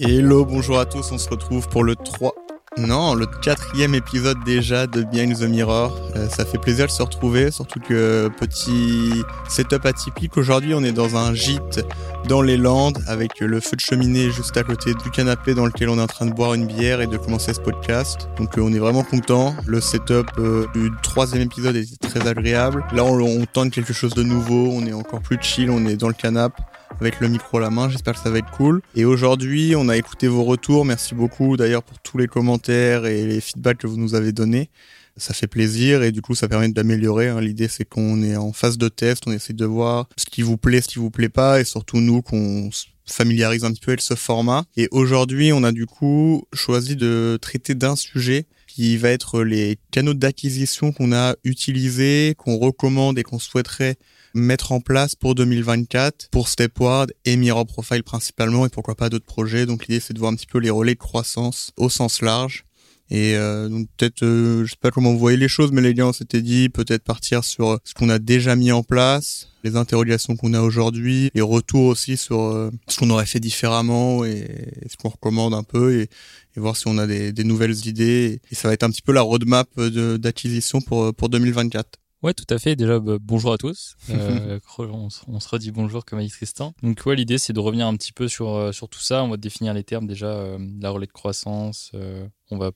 Hello, bonjour à tous, on se retrouve pour le 3... Non, le quatrième épisode déjà de Behind the Mirror. Euh, ça fait plaisir de se retrouver, surtout que petit setup atypique. Aujourd'hui, on est dans un gîte dans les Landes avec le feu de cheminée juste à côté du canapé dans lequel on est en train de boire une bière et de commencer ce podcast. Donc euh, on est vraiment content. Le setup euh, du troisième épisode est très agréable. Là, on, on tente quelque chose de nouveau. On est encore plus chill. On est dans le canapé avec le micro à la main. J'espère que ça va être cool. Et aujourd'hui, on a écouté vos retours. Merci beaucoup d'ailleurs pour tous les commentaires et les feedbacks que vous nous avez donnés. Ça fait plaisir et du coup, ça permet d'améliorer. Hein. L'idée, c'est qu'on est en phase de test, on essaie de voir ce qui vous plaît, ce qui vous plaît pas, et surtout nous qu'on familiarise un petit peu avec ce format. Et aujourd'hui, on a du coup choisi de traiter d'un sujet qui va être les canaux d'acquisition qu'on a utilisés, qu'on recommande et qu'on souhaiterait mettre en place pour 2024 pour Stepward et Mirror Profile principalement et pourquoi pas d'autres projets. Donc l'idée c'est de voir un petit peu les relais de croissance au sens large. Et euh, donc peut-être, euh, je sais pas comment vous voyez les choses, mais les gars, on s'était dit peut-être partir sur ce qu'on a déjà mis en place, les interrogations qu'on a aujourd'hui, les retours aussi sur euh, ce qu'on aurait fait différemment et, ce qu'on recommande un peu et, et, voir si on a des, des nouvelles idées. Et ça va être un petit peu la roadmap d'acquisition pour pour 2024. Ouais, tout à fait. Déjà, bah, bonjour à tous. Euh, on, se redit bonjour comme a dit Tristan. Donc, ouais, l'idée, c'est de revenir un petit peu sur, euh, sur tout ça. On va définir les termes déjà, euh, la relais de croissance. Euh, on va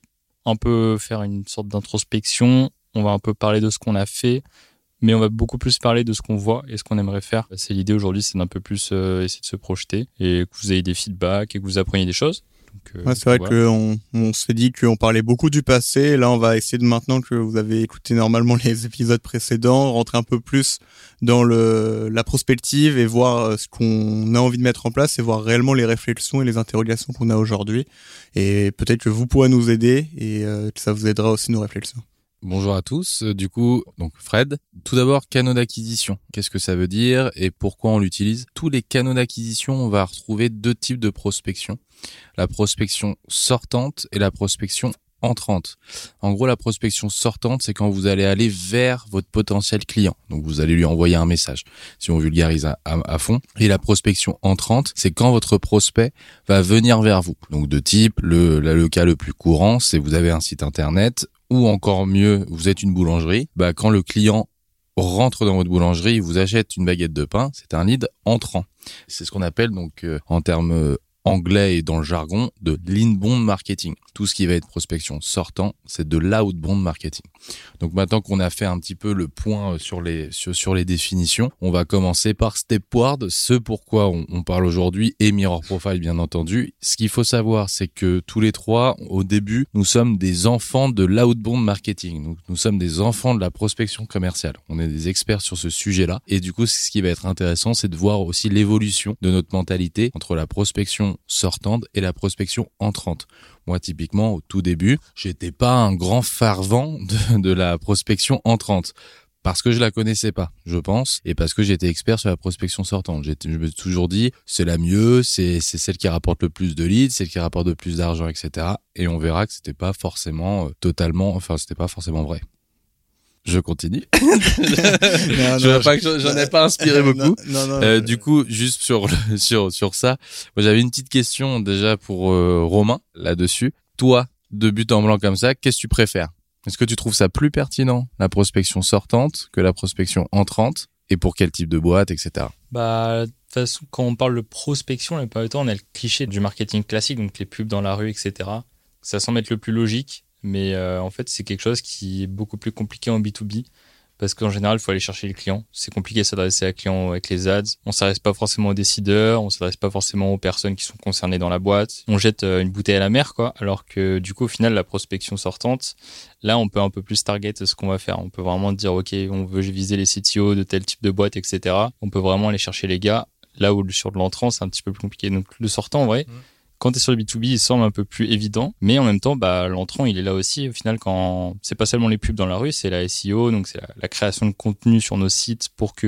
un peu faire une sorte d'introspection. On va un peu parler de ce qu'on a fait, mais on va beaucoup plus parler de ce qu'on voit et ce qu'on aimerait faire. C'est l'idée aujourd'hui, c'est d'un peu plus essayer de se projeter et que vous ayez des feedbacks et que vous appreniez des choses. Euh, ouais, c'est vrai qu'on on, s'est dit qu'on parlait beaucoup du passé. Là, on va essayer de maintenant que vous avez écouté normalement les épisodes précédents, rentrer un peu plus dans le, la prospective et voir euh, ce qu'on a envie de mettre en place et voir réellement les réflexions et les interrogations qu'on a aujourd'hui. Et peut-être que vous pourrez nous aider et euh, que ça vous aidera aussi nos réflexions. Bonjour à tous. Du coup, donc Fred, tout d'abord canaux d'acquisition. Qu'est-ce que ça veut dire et pourquoi on l'utilise? Tous les canaux d'acquisition, on va retrouver deux types de prospection. La prospection sortante et la prospection entrante. En gros, la prospection sortante, c'est quand vous allez aller vers votre potentiel client. Donc, vous allez lui envoyer un message, si on vulgarise à, fond. Et la prospection entrante, c'est quand votre prospect va venir vers vous. Donc, de type, le cas le plus courant, c'est vous avez un site internet, ou encore mieux, vous êtes une boulangerie, bah, quand le client rentre dans votre boulangerie, vous achète une baguette de pain, c'est un lead entrant. C'est ce qu'on appelle donc euh, en termes euh, anglais et dans le jargon de l'inbound marketing. Tout ce qui va être prospection sortant, c'est de l'outbound marketing. Donc maintenant qu'on a fait un petit peu le point euh, sur les sur, les définitions, on va commencer par Stepward, ce pourquoi on, on parle aujourd'hui et Mirror Profile bien entendu. Ce qu'il faut savoir, c'est que tous les trois, au début, nous sommes des enfants de l'outbound marketing. Nous sommes des enfants de la prospection commerciale. On est des experts sur ce sujet-là et du coup, ce qui va être intéressant, c'est de voir aussi l'évolution de notre mentalité entre la prospection sortante et la prospection entrante. Moi, typiquement, au tout début, j'étais pas un grand fervent de, la prospection entrante parce que je la connaissais pas, je pense, et parce que j'étais expert sur la prospection sortante. Je me suis toujours dit, c'est la mieux, c'est celle qui rapporte le plus de leads, celle qui rapporte le plus d'argent, etc. Et on verra que c'était pas forcément euh, totalement, enfin, c'était pas forcément vrai je continue. je vois pas que j'en ai pas inspiré beaucoup. euh, du coup, juste sur sur sur ça, moi j'avais une petite question déjà pour euh, Romain là-dessus. Toi, de but en blanc comme ça, qu'est-ce que tu préfères? Est-ce que tu trouves ça plus pertinent la prospection sortante que la prospection entrante? Et pour quel type de boîte, etc. Bah de toute façon, quand on parle de prospection, la plupart du temps, on a le cliché du marketing classique, donc les pubs dans la rue, etc. Ça semble être le plus logique mais euh, en fait, c'est quelque chose qui est beaucoup plus compliqué en B2B parce qu'en général, il faut aller chercher les clients. C'est compliqué de s'adresser à clients avec les ads. On s'adresse pas forcément aux décideurs, on s'adresse pas forcément aux personnes qui sont concernées dans la boîte. On jette euh, une bouteille à la mer, quoi. Alors que du coup, au final, la prospection sortante, là, on peut un peu plus target ce qu'on va faire. On peut vraiment dire, OK, on veut viser les CTO de tel type de boîte, etc. On peut vraiment aller chercher les gars. Là où sur de l'entrant, c'est un petit peu plus compliqué. Donc, le sortant, en vrai, mmh quand tu es sur le B2B, il semble un peu plus évident, mais en même temps, bah, l'entrant, il est là aussi. Au final, quand c'est pas seulement les pubs dans la rue, c'est la SEO, donc c'est la, création de contenu sur nos sites pour que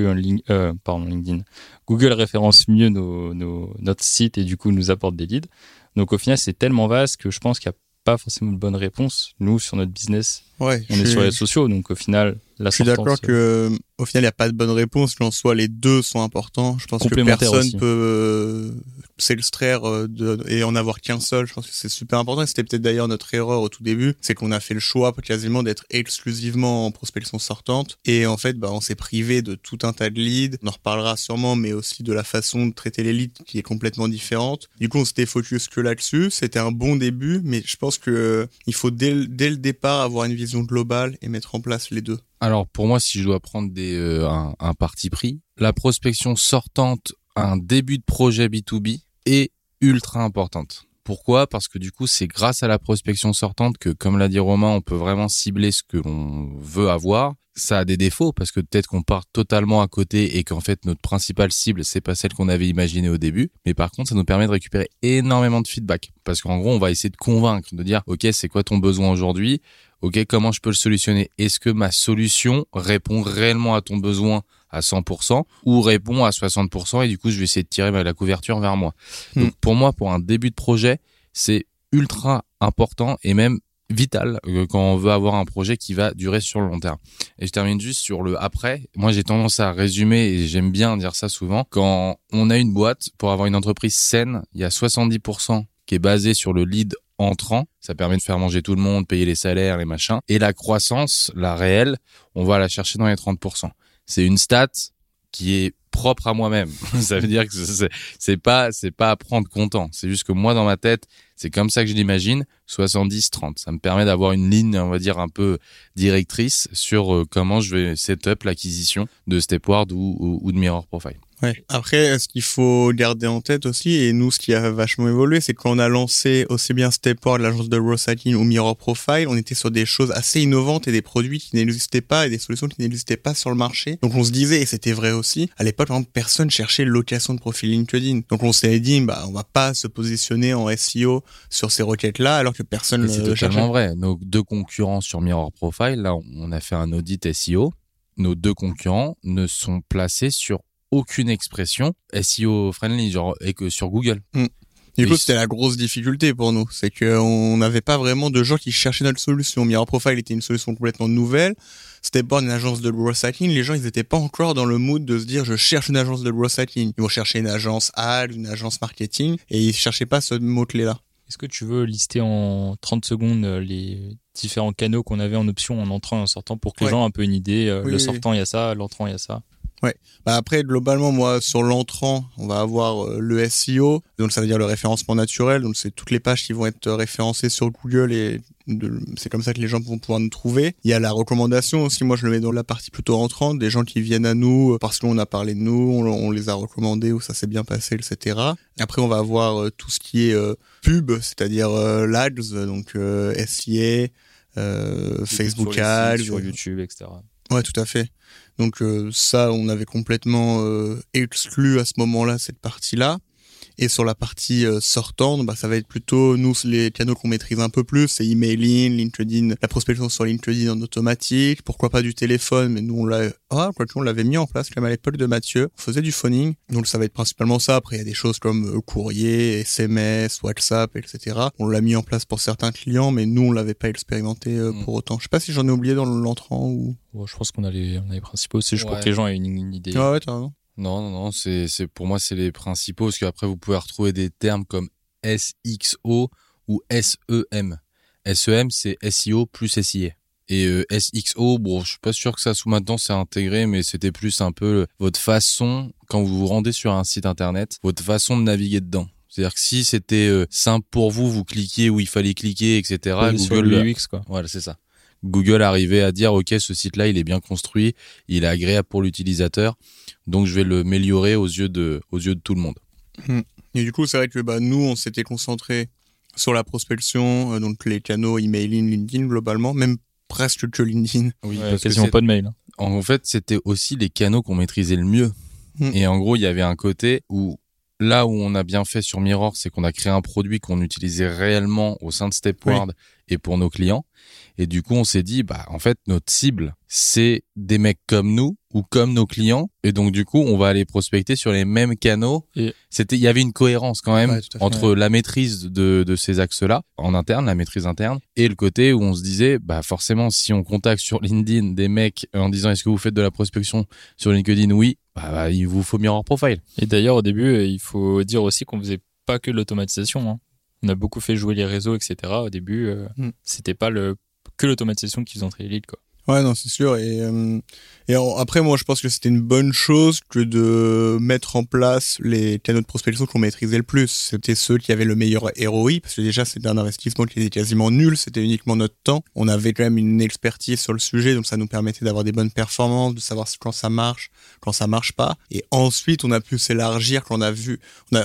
euh, pardon, LinkedIn, Google référence mieux nos, nos, notre site et du coup nous apporte des leads. Donc au final, c'est tellement vaste que je pense qu'il n'y a pas forcément de bonne réponse. Nous, sur notre business, ouais, on est sur les sociaux, donc au final, la Je suis d'accord que au final, il n'y a pas de bonne réponse. Qu'en soit, les deux sont importants. Je pense que personne peut s'extraire euh, de, et en avoir qu'un seul. Je pense que c'est super important. C'était peut-être d'ailleurs notre erreur au tout début, c'est qu'on a fait le choix quasiment d'être exclusivement en prospection sortante. Et en fait, bah, on s'est privé de tout un tas de leads. On en reparlera sûrement, mais aussi de la façon de traiter les leads qui est complètement différente. Du coup, on s'était focus que là-dessus. C'était un bon début, mais je pense que euh, il faut dès, dès le départ avoir une vision globale et mettre en place les deux. Alors pour moi, si je dois prendre des, euh, un, parti pris, la prospection sortante, un début de projet B2B est ultra importante. Pourquoi? Parce que du coup, c'est grâce à la prospection sortante que, comme l'a dit Romain, on peut vraiment cibler ce que l'on veut avoir. Ça a des défauts parce que peut-être qu'on part totalement à côté et qu'en fait notre principale cible c'est pas celle qu'on avait imaginée au début. Mais par contre, ça nous permet de récupérer énormément de feedback parce qu'en gros, on va essayer de convaincre, de dire ok, c'est quoi ton besoin aujourd'hui? Ok, comment je peux le solutionner? Est-ce que ma solution répond réellement à ton besoin à 100% ou répond à 60% et du coup je vais essayer de tirer la couverture vers moi. Donc hmm. pour moi, pour un début de projet, c'est ultra important et même vital euh, quand on veut avoir un projet qui va durer sur le long terme. Et je termine juste sur le après. Moi, j'ai tendance à résumer et j'aime bien dire ça souvent. Quand on a une boîte, pour avoir une entreprise saine, il y a 70% qui est basé sur le lead entrant. Ça permet de faire manger tout le monde, payer les salaires, les machins. Et la croissance, la réelle, on va la chercher dans les 30% c'est une stat qui est propre à moi-même. ça veut dire que c'est pas c'est pas à prendre content. C'est juste que moi dans ma tête, c'est comme ça que je l'imagine, 70-30. Ça me permet d'avoir une ligne, on va dire un peu directrice sur euh, comment je vais set up l'acquisition de Stepward ou, ou de Mirror Profile. Ouais. Après, ce qu'il faut garder en tête aussi, et nous, ce qui a vachement évolué, c'est qu'on a lancé aussi bien Stepward, l'agence de Rosacking ou Mirror Profile, on était sur des choses assez innovantes et des produits qui n'existaient pas et des solutions qui n'existaient pas sur le marché. Donc on se disait, et c'était vrai aussi, à l'époque, personne cherchait location de profil LinkedIn. Donc on s'est dit, bah, on va pas se positionner en SEO sur ces requêtes-là alors que personne ne C'est totalement vrai. Nos deux concurrents sur Mirror Profile, là, on a fait un audit SEO. Nos deux concurrents ne sont placés sur aucune expression SEO friendly, genre, et que sur Google. Mm. Du coup, c'était la grosse difficulté pour nous. C'est qu'on n'avait pas vraiment de gens qui cherchaient notre solution. Mirror Profile était une solution complètement nouvelle. C'était pas une agence de growth hacking. Les gens, ils étaient pas encore dans le mood de se dire, je cherche une agence de growth hacking. Ils vont chercher une agence ad, une agence marketing, et ils cherchaient pas ce mot-clé-là. Est-ce que tu veux lister en 30 secondes euh, les différents canaux qu'on avait en option en entrant et en sortant pour que les gens aient un peu une idée euh, Le sortant, il y a ça, l'entrant, il y a ça? Ouais. Bah après, globalement, moi, sur l'entrant, on va avoir euh, le SEO, donc ça veut dire le référencement naturel, donc c'est toutes les pages qui vont être référencées sur Google et c'est comme ça que les gens vont pouvoir nous trouver. Il y a la recommandation aussi, moi je le mets dans la partie plutôt entrante, des gens qui viennent à nous parce qu'on a parlé de nous, on, les a recommandés ou ça s'est bien passé, etc. Après, on va avoir euh, tout ce qui est euh, pub, c'est-à-dire l'ADS, donc SIA, Facebook Ads, sur YouTube, etc. Ouais, tout à fait. Donc euh, ça, on avait complètement euh, exclu à ce moment-là cette partie-là. Et sur la partie euh, sortante, bah, ça va être plutôt nous les canaux qu'on maîtrise un peu plus, c'est emailing, LinkedIn, la prospection sur LinkedIn en automatique, pourquoi pas du téléphone, mais nous on l'a ah, quoi on l'avait mis en place comme à l'époque de Mathieu. On faisait du phoning, donc ça va être principalement ça. Après il y a des choses comme courrier, SMS, WhatsApp, etc. On l'a mis en place pour certains clients, mais nous on l'avait pas expérimenté mm. pour autant. Je sais pas si j'en ai oublié dans l'entrant ou je pense qu'on a les, on a les principaux. C'est juste pour que les gens aient une, idée. Ah ouais, t'as raison. Non, non, non, c'est, c'est, pour moi, c'est les principaux, parce qu'après, vous pouvez retrouver des termes comme SXO ou SEM. SEM, c'est SEO plus SIA. Et euh, SXO, bon, je suis pas sûr que ça sous maintenant c'est intégré, mais c'était plus un peu votre façon, quand vous vous rendez sur un site internet, votre façon de naviguer dedans. C'est-à-dire que si c'était euh, simple pour vous, vous cliquiez où il fallait cliquer, etc. Google, le UX, quoi. Voilà, c'est ça. Google arrivait à dire ok ce site là il est bien construit, il est agréable pour l'utilisateur, donc je vais le améliorer aux yeux de aux yeux de tout le monde. Hmm. Et du coup c'est vrai que bah nous on s'était concentré sur la prospection, euh, donc les canaux emailing, LinkedIn globalement, même presque que LinkedIn. Oui, parce quasiment pas de mail. Hein. En fait c'était aussi les canaux qu'on maîtrisait le mieux. Hmm. Et en gros il y avait un côté où là où on a bien fait sur Mirror, c'est qu'on a créé un produit qu'on utilisait réellement au sein de Stepward et pour nos clients. Et du coup, on s'est dit, bah, en fait, notre cible, c'est des mecs comme nous ou comme nos clients. Et donc, du coup, on va aller prospecter sur les mêmes canaux. Et c'était, il y avait une cohérence quand même entre la maîtrise de, de ces axes-là en interne, la maîtrise interne, et le côté où on se disait, bah, forcément, si on contacte sur LinkedIn des mecs en disant, est-ce que vous faites de la prospection sur LinkedIn? Oui. Bah, bah il vous faut Mirror Profile. Et d'ailleurs, au début, il faut dire aussi qu'on faisait pas que l'automatisation. Hein. On a beaucoup fait jouer les réseaux, etc. Au début, euh, Mm. c'était pas le que l'automatisation qui faisait entrer les leads, quoi. Ouais, non, c'est sûr. Et, euh, et après, moi, je pense que c'était une bonne chose que de mettre en place les canaux de prospection qu'on maîtrisait le plus. C'était ceux qui avaient le meilleur ROI, parce que déjà, c'était un investissement qui était quasiment nul. C'était uniquement notre temps. On avait quand même une expertise sur le sujet, donc ça nous permettait d'avoir des bonnes performances, de savoir quand ça marche, quand ça marche pas. Et ensuite, on a pu s'élargir quand on a vu,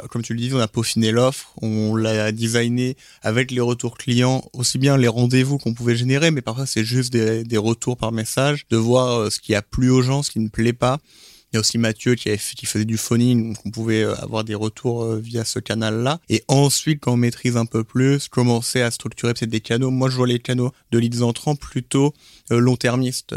comme tu le disais, on a peaufiné l'offre, on l'a designé avec les retours clients, aussi bien les rendez-vous qu'on pouvait générer, mais parfois c'est juste des, des retours par message, de voir euh, ce qui a plu aux gens, ce qui ne plaît pas. Il y a aussi Mathieu qui, avait, fait- qui faisait du phoning, donc on pouvait euh, avoir des retours euh, via ce canal-là. Et ensuite, quand on maîtrise un peu plus, commencer à structurer peut-être des canaux. Moi, je vois les canaux de leads entrants plutôt long-termistes.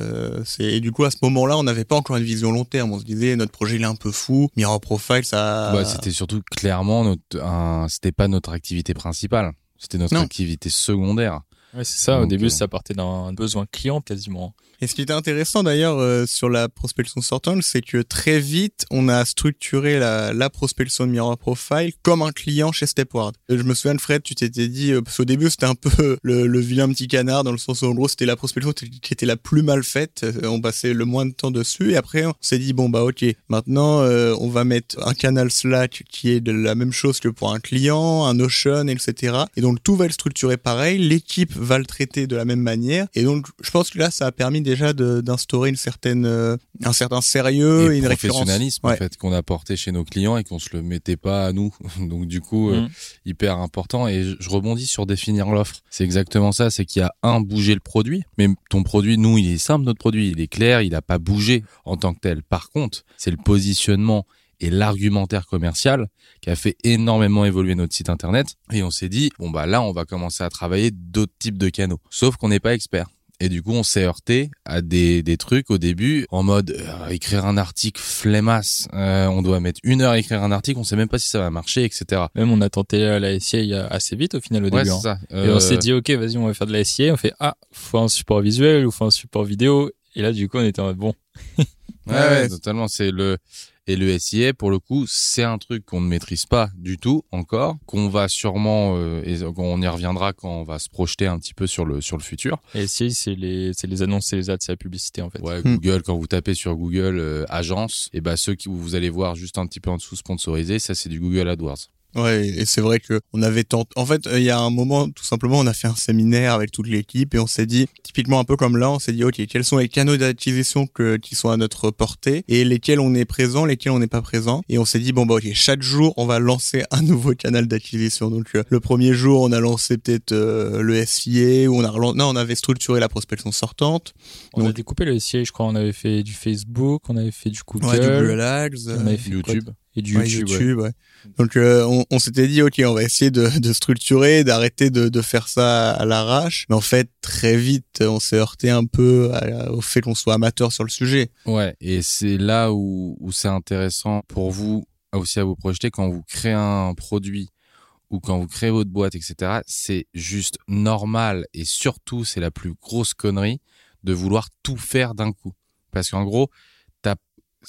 Et du coup, à ce moment-là, on n'avait pas encore une vision long terme. On se disait, notre projet, il est un peu fou. Mirror Profile, ça... Bah, c'était surtout clairement notre, un, c'était pas notre activité principale. C'était notre Non. activité secondaire. Ouais, c'est ça. Au début, euh, ça partait d'un besoin client quasiment. Et ce qui était intéressant d'ailleurs euh, sur la prospection sortante, c'est que très vite, on a structuré la, la prospection de Mirror Profile comme un client chez Stepward. Je me souviens de Fred, tu t'étais dit, euh, parce qu'au début c'était un peu le, le vilain petit canard, dans le sens où en gros c'était la prospection qui était la plus mal faite, Euh, on passait le moins de temps dessus, et après on s'est dit, bon bah ok, maintenant euh, on va mettre un canal Slack qui est de la même chose que pour un client, un Notion, etc. Et donc tout va être structuré pareil, l'équipe va le traiter de la même manière, et donc je pense que là ça a permis déjà d'instaurer une certaine, euh, un certain sérieux et, et une professionnalisme Ouais. en fait qu'on apportait chez nos clients et qu'on se le mettait pas à nous. Donc du coup euh, Mm. hyper important et je, je rebondis sur définir l'offre. C'est exactement ça, c'est qu'il y a un bouger le produit, mais ton produit nous il est simple notre produit, il est clair, il a pas bougé en tant que tel. Par contre, c'est le positionnement et l'argumentaire commercial qui a fait énormément évoluer notre site internet et on s'est dit bon bah là on va commencer à travailler d'autres types de canaux. Sauf qu'on n'est pas expert. Et du coup, on s'est heurté à des, des trucs au début en mode euh, écrire un article flemmasse. Euh, on doit mettre une heure à écrire un article, on sait même pas si ça va marcher, etc. Même on a tenté euh, la SIA assez vite au final au Ouais, début. c'est hein. ça. Et on Euh, s'est dit, ok, vas-y, on va faire de la SIA. On fait, ah, faut un support visuel ou faut un support vidéo. Et là, du coup, on était en mode, bon, ouais, ouais. totalement. C'est le et le SIA pour le coup, c'est un truc qu'on ne maîtrise pas du tout encore, qu'on va sûrement euh, et on y reviendra quand on va se projeter un petit peu sur le sur le futur. Et SIA, c'est les, c'est les annonces, c'est les ads, c'est la publicité, en fait. Ouais, Hmm. Google quand vous tapez sur Google euh, agence, et bah ceux qui vous allez voir juste un petit peu en dessous sponsorisé, ça c'est du Google AdWords. Ouais, et c'est vrai que on avait tenté. En fait, euh, il y a un moment, tout simplement, on a fait un séminaire avec toute l'équipe et on s'est dit, typiquement un peu comme là, on s'est dit, ok, quels sont les canaux d'acquisition que qui sont à notre portée et lesquels on est présent, lesquels on n'est pas présent. Et on s'est dit, bon bah ok, chaque jour, on va lancer un nouveau canal d'acquisition. Donc euh, le premier jour, on a lancé peut-être euh, le SIA ou on a relan- non, on avait structuré la prospection sortante. On a Donc- découpé le SIA, je crois. On avait fait du Facebook, on avait fait du Google, Ouais, du Google Ads, on avait fait quoi YouTube. Et du Ouais, YouTube. ouais. YouTube, ouais. Donc euh, on, on s'était dit ok on va essayer de, de structurer, d'arrêter de, de faire ça à l'arrache. Mais en fait très vite on s'est heurté un peu à- au fait qu'on soit amateur sur le sujet. Ouais, et c'est là où, où c'est intéressant pour vous aussi à vous projeter quand vous créez un produit ou quand vous créez votre boîte, etc. C'est juste normal et surtout c'est la plus grosse connerie de vouloir tout faire d'un coup. Parce qu'en gros,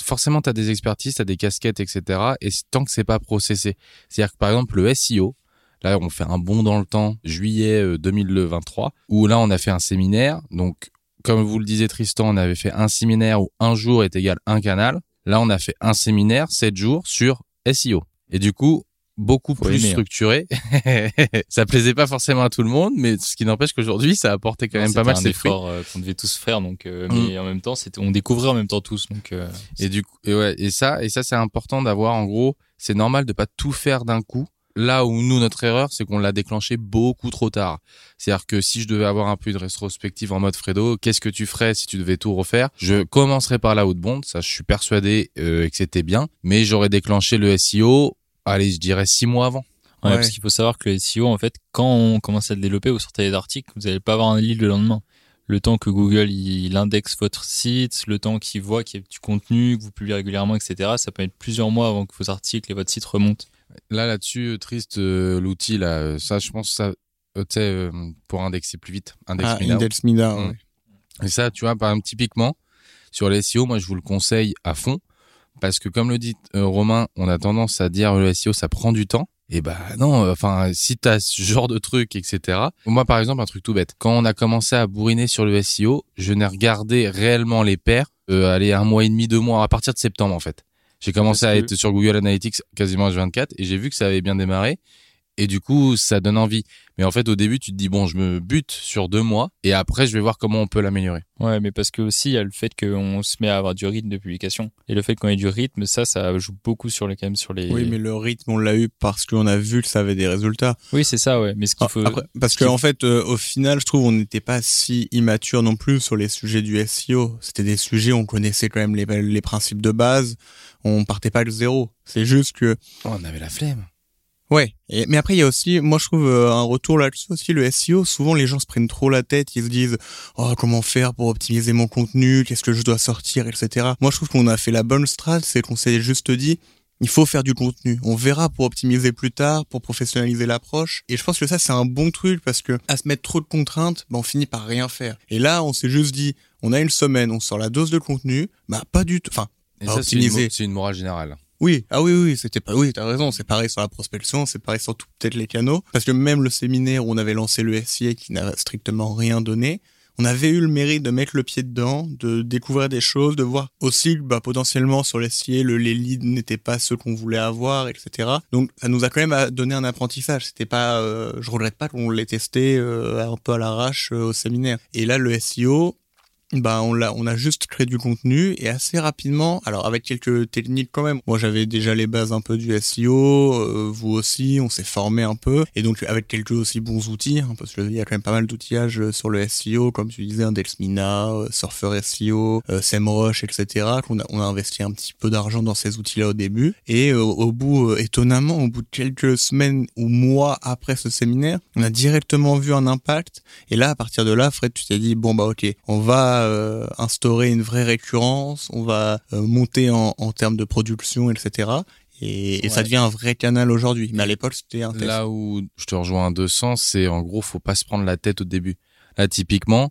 forcément t'as des expertises, t'as des casquettes, etc. Et tant que c'est pas processé, c'est-à-dire que par exemple le SEO, là on fait un bond dans le temps, juillet euh, 2023, où là on a fait un séminaire, donc comme vous le disiez Tristan, on avait fait un séminaire où un jour est égal un canal. Là, on a fait un séminaire, sept jours sur SEO. Et du coup, beaucoup Faut plus aimer, hein. structuré. ça plaisait pas forcément à tout le monde, mais ce qui n'empêche qu'aujourd'hui, ça a apporté quand Non, même pas mal ses fruits. effort euh, qu'on devait tous faire, donc, euh, Mm. mais en même temps, c'était, on découvrait en même temps tous, donc, euh, Et du coup, et ouais, et ça, et ça, c'est important d'avoir, en gros, c'est normal de pas tout faire d'un coup. Là où nous, notre erreur, c'est qu'on l'a déclenché beaucoup trop tard. C'est-à-dire que si je devais avoir un peu de rétrospective en mode Fredo, qu'est-ce que tu ferais si tu devais tout refaire? Je commencerais par la haute bond, ça je suis persuadé euh, que c'était bien, mais j'aurais déclenché le SEO, allez, je dirais six mois avant. Ouais, Ouais. parce qu'il faut savoir que le SEO, en fait, quand on commence à le développer, vous sortez des articles, vous n'allez pas avoir un lead le lendemain. Le temps que Google il indexe votre site, le temps qu'il voit qu'il y a du contenu, que vous publiez régulièrement, etc., ça peut être plusieurs mois avant que vos articles et votre site remontent. Là, là-dessus, euh, triste, euh, l'outil, là, ça, je pense, ça, euh, tu sais, euh, pour indexer plus vite, index Ah, now. Index Mm. ouais. Et ça, tu vois, par exemple, typiquement, sur les SEO, moi, je vous le conseille à fond. Parce que, comme le dit euh, Romain, on a tendance à dire le SEO, ça prend du temps. Et bah non, enfin si t'as ce genre de truc, etc. Moi par exemple un truc tout bête. Quand on a commencé à bourriner sur le SEO, je n'ai regardé réellement les pairs, euh, allez un mois et demi, deux mois à partir de septembre en fait. J'ai commencé à être sur Google Analytics quasiment H24 et j'ai vu que ça avait bien démarré et du coup ça donne envie. Mais en fait au début tu te dis bon je me bute sur deux mois et après je vais voir comment on peut l'améliorer. Ouais mais parce que aussi il y a le fait qu'on se met à avoir du rythme de publication et le fait qu'on ait du rythme ça ça joue beaucoup sur les quand même sur les. Oui mais le rythme on l'a eu parce qu'on a vu que ça avait des résultats. Oui c'est ça ouais mais ce qu'il faut. Après, parce qu'en en fait euh, au final je trouve on n'était pas si immature non plus sur les sujets du SEO. C'était des sujets on connaissait quand même les, les principes de base. On partait pas de zéro. C'est juste que. Oh, on avait la flemme. Ouais, et, mais après il y a aussi, moi je trouve euh, un retour là-dessus aussi, le SEO, souvent les gens se prennent trop la tête, ils se disent oh comment faire pour optimiser mon contenu, qu'est-ce que je dois sortir, etc. Moi je trouve qu'on a fait la bonne strat, c'est qu'on s'est juste dit il faut faire du contenu. On verra pour optimiser plus tard, pour professionnaliser l'approche. Et je pense que ça, c'est un bon truc parce que à se mettre trop de contraintes, ben, on finit par rien faire. Et là, on s'est juste dit, on a une semaine, on sort la dose de contenu, bah pas du tout. Enfin, c'est une, une, morale générale. Oui, ah oui, oui, c'était pas, oui, t'as raison, c'est pareil sur la prospection, c'est pareil sur tout peut-être les canaux, parce que même le séminaire où on avait lancé le SIA qui n'a strictement rien donné, on avait eu le mérite de mettre le pied dedans, de découvrir des choses, de voir aussi bah, potentiellement sur le SIA, le, les leads n'étaient pas ceux qu'on voulait avoir, etc. Donc ça nous a quand même donné un apprentissage. C'était pas, euh, je regrette pas qu'on l'ait testé euh, un peu à l'arrache euh, au séminaire. Et là, le SEO, bah on l'a on a juste créé du contenu et assez rapidement alors avec quelques techniques quand même. Moi j'avais déjà les bases un peu du SEO euh, vous aussi on s'est formé un peu. Et donc avec quelques aussi bons outils hein, parce qu'il y a quand même pas mal d'outillages euh, sur le SEO comme tu disais Delsmina euh, Surfer SEO SEMrush etc qu'on a, on a investi un petit peu d'argent dans ces outils là au début. Et au bout étonnamment au bout de quelques semaines ou mois après ce séminaire on a directement vu un impact. Et là à partir de là Fred tu t'es dit bon bah ok on va euh, instaurer une vraie récurrence, on va euh, monter en, en, termes de production, etc. Et, et ça devient un vrai canal aujourd'hui. Mais à l'époque, c'était un test. Là où je te rejoins à deux sens, c'est en gros, faut pas se prendre la tête au début. Là, typiquement,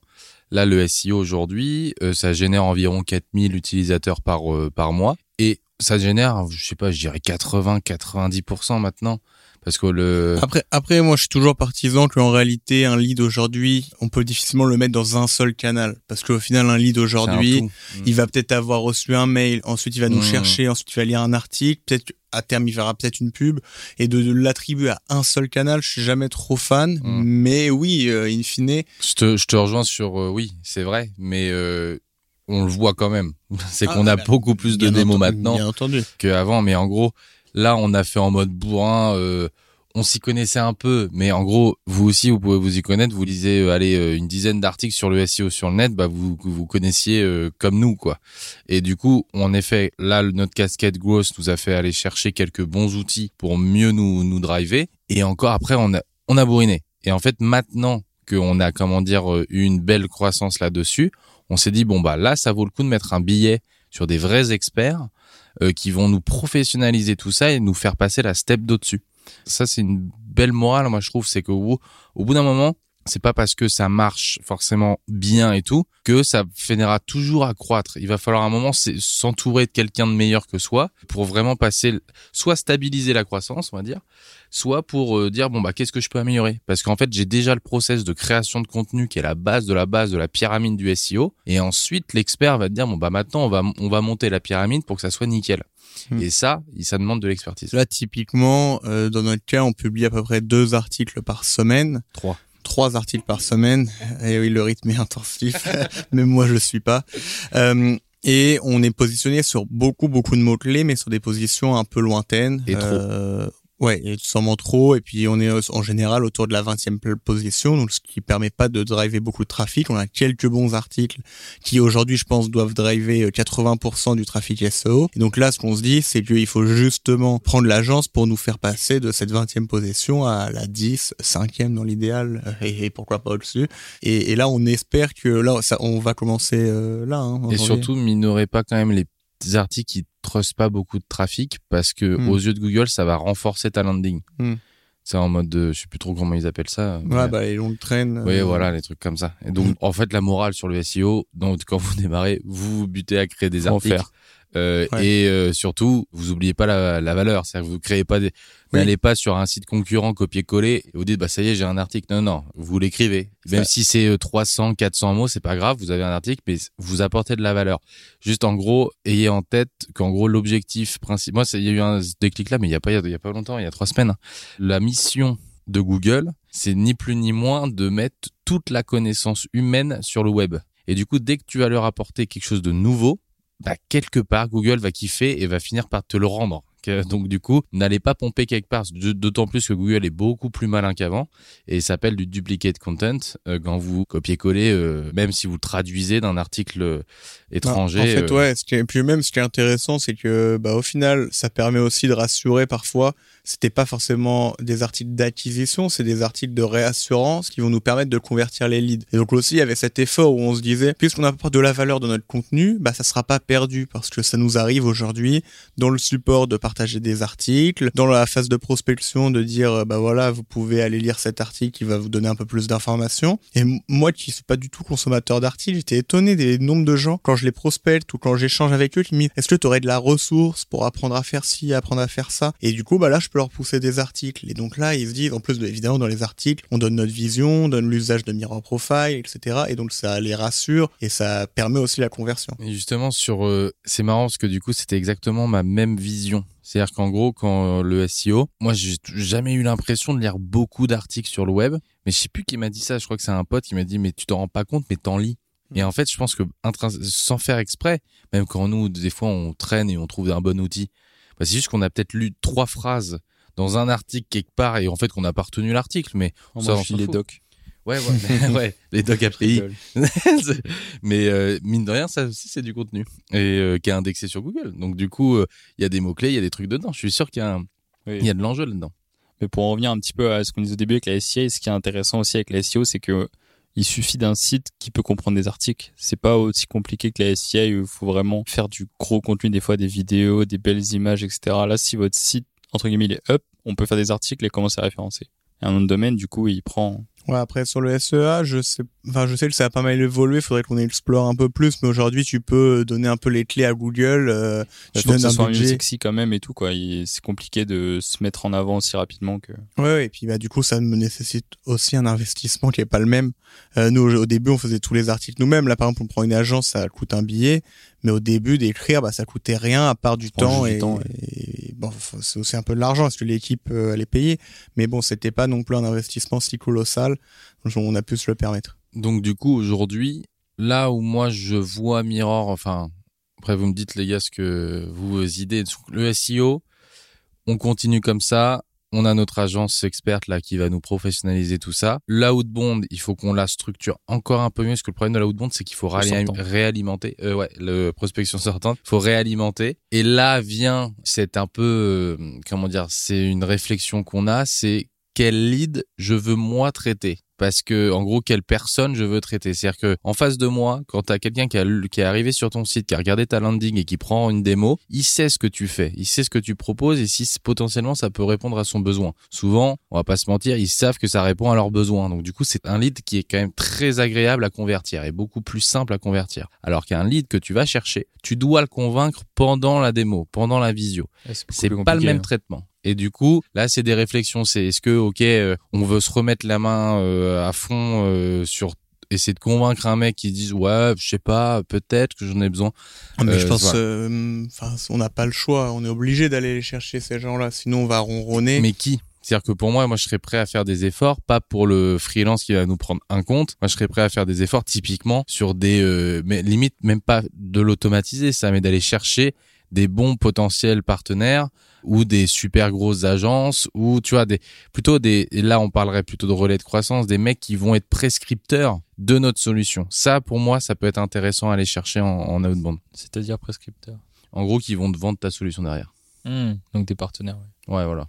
là, le SEO aujourd'hui, euh, ça génère environ 4000 utilisateurs par, par mois. Et ça génère, je sais pas, je dirais 80-90% maintenant. Parce que le après après moi je suis toujours partisan qu'en réalité un lead aujourd'hui on peut difficilement le mettre dans un seul canal. Parce qu'au final un lead aujourd'hui il va peut-être avoir reçu un mail ensuite il va nous mmh. chercher ensuite il va lire un article peut-être à terme il verra peut-être une pub. Et de, l'attribuer à un seul canal je suis jamais trop fan. Mmh. mais oui euh, in fine je te, je te rejoins sur euh, oui c'est vrai mais euh, on le voit quand même. C'est ah, qu'on a bah, beaucoup plus de démos maintenant qu'avant. Mais en gros Là, on a fait en mode bourrin. Euh, on s'y connaissait un peu, mais en gros, vous aussi, vous pouvez vous y connaître. Vous lisez, euh, allez, euh, une dizaine d'articles sur le SEO sur le net, bah vous vous connaissiez comme nous, quoi. Et du coup, en effet, là, notre casquette grosse nous a fait aller chercher quelques bons outils pour mieux nous nous driver. Et encore après, on a on a bourriné. Et en fait, maintenant qu'on a, comment dire, une belle croissance là-dessus, on s'est dit bon bah là, ça vaut le coup de mettre un billet sur des vrais experts euh, qui vont nous professionnaliser tout ça et nous faire passer la step d'au-dessus. Ça, c'est une belle morale, moi, je trouve, c'est bout, au bout d'un moment, c'est pas parce que ça marche forcément bien et tout que ça finira toujours à croître. Il va falloir un moment s'entourer de quelqu'un de meilleur que soi pour vraiment passer, soit stabiliser la croissance, on va dire, soit pour euh, dire bon bah qu'est-ce que je peux améliorer? Parce qu'en fait j'ai déjà le process de création de contenu qui est la base de la base de la pyramide du SEO et ensuite l'expert va te dire bon bah maintenant on va on va monter la pyramide pour que ça soit nickel. Hmm. Et ça, ça demande de l'expertise. Là, typiquement, euh, dans notre cas, on publie à peu près deux articles par semaine. Trois trois articles par semaine. Et oui, le rythme est intensif. Même moi, je le suis pas. Euh, et on est positionné sur beaucoup, beaucoup de mots-clés, mais sur des positions un peu lointaines. Et trop. Euh, Ouais, et sûrement trop. Et puis on est en général autour de la 20e position, donc ce qui permet pas de driver beaucoup de trafic. On a quelques bons articles qui aujourd'hui, je pense, doivent driver 80% euh, du trafic SEO. Et donc là, ce qu'on se dit, c'est qu'il faut justement prendre l'agence pour nous faire passer de cette 20e position à la 10, 5e dans l'idéal, euh, et, pourquoi pas au-dessus. Et, et, là, on espère que là, ça, on va commencer euh, là. Hein, et surtout, minorer pas quand même les articles qui trustent pas beaucoup de trafic parce que hmm. aux yeux de Google, ça va renforcer ta landing. Hmm. C'est en mode de, je sais plus trop comment ils appellent ça. Ouais, bah, les longues traînes. Oui, euh, voilà, les trucs comme ça. Et donc, hmm. en fait, la morale sur le SEO, donc, quand vous démarrez, vous vous butez à créer des articles. Euh, Ouais. Et euh, surtout, vous oubliez pas la, la valeur. C'est-à-dire que vous créez pas des, Oui. n'allez pas sur un site concurrent copier-coller et vous dites bah ça y est j'ai un article. Non non, vous l'écrivez. Même si c'est euh, 300, 400 mots, c'est pas grave. Vous avez un article, mais vous apportez de la valeur. Juste en gros, ayez en tête qu'en gros l'objectif principal. Moi, il y a eu un déclic là, mais il y a pas il y a pas longtemps, il y a trois semaines. La mission de Google, c'est ni plus ni moins de mettre toute la connaissance humaine sur le web. Et du coup, dès que tu vas leur apporter quelque chose de nouveau, bah, quelque part, Google va kiffer et va finir par te le rendre. Que- Donc du coup, n'allez pas pomper quelque part. D'autant plus que Google est beaucoup plus malin qu'avant et s'appelle du duplicate content euh, quand vous copiez-collez, euh, même si vous traduisez d'un article euh, étranger. En fait, euh, ouais. Ce qui est, puis même, ce qui est intéressant, c'est que, bah, au final, ça permet aussi de rassurer parfois. C'était pas forcément des articles d'acquisition, c'est des articles de réassurance qui vont nous permettre de convertir les leads. Et donc aussi, il y avait cet effort où on se disait, puisqu'on apporte de la valeur dans notre contenu, bah, ça sera pas perdu parce que ça nous arrive aujourd'hui dans le support de partager des articles, dans la phase de prospection de dire, euh, bah voilà, vous pouvez aller lire cet article qui va vous donner un peu plus d'informations. Et moi qui suis pas du tout consommateur d'articles, j'étais étonné des nombres de gens quand je les prospecte ou quand j'échange avec eux qui me disent, est-ce que tu aurais de la ressource pour apprendre à faire ci, apprendre à faire ça? Et du coup, bah là, je peux leur pousser des articles. Et donc là, ils se disent, en plus, de- évidemment, dans les articles, on donne notre vision, on donne l'usage de Mirror Profile, etc. Et donc ça les rassure et ça permet aussi la conversion. Et justement, sur, euh, c'est marrant parce que du coup, c'était exactement ma même vision. C'est-à-dire qu'en gros, quand euh, le SEO, moi, j'ai jamais eu l'impression de lire beaucoup d'articles sur le web, mais je sais plus qui m'a dit ça. Je crois que c'est un pote qui m'a dit, mais tu t'en rends pas compte, mais t'en lis. Et en fait, je pense que sans faire exprès, même quand nous, des fois, on traîne et on trouve un bon outil, bah, c'est juste qu'on a peut-être lu trois phrases dans un article quelque part et en fait qu'on n'a pas retenu l'article, mais Oh, Ça, on les docs. Ouais, ouais, ouais, les docs API. mais euh, mine de rien, ça aussi c'est du contenu et euh, qui est indexé sur Google. Donc du coup, euh, il y a des mots clés, il y a des trucs dedans. Je suis sûr qu'il y un- Oui. y a de l'enjeu là-dedans. Mais pour en revenir un petit peu à ce qu'on disait au début avec la SEO, ce qui est intéressant aussi avec la SEO, c'est que il suffit d'un site qui peut comprendre des articles. C'est pas aussi compliqué que la SEO. Il faut vraiment faire du gros contenu, des fois des vidéos, des belles images, etc. Là, si votre site entre guillemets il est up, on peut faire des articles et commencer à référencer. Et un nom de domaine, du coup, il prend. Ouais, après sur le SEA, je sais, enfin je sais que ça a pas mal évolué. Faudrait qu'on explore un peu plus, mais aujourd'hui tu peux donner un peu les clés à Google. euh, tu que donnes ça un budget. sexy quand même et tout quoi. C'est compliqué de se mettre en avant aussi rapidement que. Ouais, ouais, et puis bah du coup ça me nécessite aussi un investissement qui est pas le même. Euh, nous au début on faisait tous les articles nous-mêmes. Là par exemple on prend une agence, ça coûte un billet, mais au début d'écrire bah ça coûtait rien à part du temps juste et, du temps, ouais. et bon c'est aussi un peu de l'argent parce que l'équipe euh, elle est payée? Mais bon c'était pas non plus un investissement si colossal. On a pu se le permettre. Donc du coup, aujourd'hui, là où moi je vois Mirror, enfin, après vous me dites les gars ce que vous idées, le SEO, on continue comme ça. On a notre agence experte là qui va nous professionnaliser tout ça. L'outbound, il faut qu'on la structure encore un peu mieux parce que le problème de l'outbound, c'est qu'il faut réalimenter. Euh, ouais, le prospection sortante, faut réalimenter. Et là vient, c'est un peu, euh, comment dire, c'est une réflexion qu'on a, c'est quel lead je veux moi traiter. Parce que en gros quelle personne je veux traiter. C'est à dire que en face de moi quand t'as quelqu'un qui, qui est arrivé sur ton site qui a regardé ta landing et qui prend une démo il sait ce que tu fais. Il sait ce que tu proposes et si potentiellement ça peut répondre à son besoin. Souvent on va pas se mentir ils savent que ça répond à leurs besoins. Donc du coup c'est un lead qui est quand même très agréable à convertir et beaucoup plus simple à convertir. Alors qu'un lead que tu vas chercher tu dois le convaincre pendant la démo pendant la visio. C'est pas le même traitement. Et du coup, là, c'est des réflexions. C'est est-ce que, ok, euh, on veut se remettre la main euh, à fond euh, sur essayer de convaincre un mec qui dise ouais, je sais pas, peut-être que j'en ai besoin. Mais Euh, je pense, voilà. euh, enfin, on n'a pas le choix. On est obligé d'aller chercher ces gens-là, sinon on va ronronner. Mais qui? C'est-à-dire que pour moi, moi, je serais prêt à faire des efforts, pas pour le freelance qui va nous prendre un compte. Moi, je serais prêt à faire des efforts typiquement sur des, euh, mais limite même pas de l'automatiser, ça, mais d'aller chercher des bons potentiels partenaires ou des super grosses agences ou tu vois des plutôt des et là on parlerait plutôt de relais de croissance des mecs qui vont être prescripteurs de notre solution ça pour moi ça peut être intéressant à aller chercher en, en outbound C'est-à-dire prescripteur. en gros qui vont te vendre ta solution derrière Hmm, Donc des partenaires. ouais. ouais voilà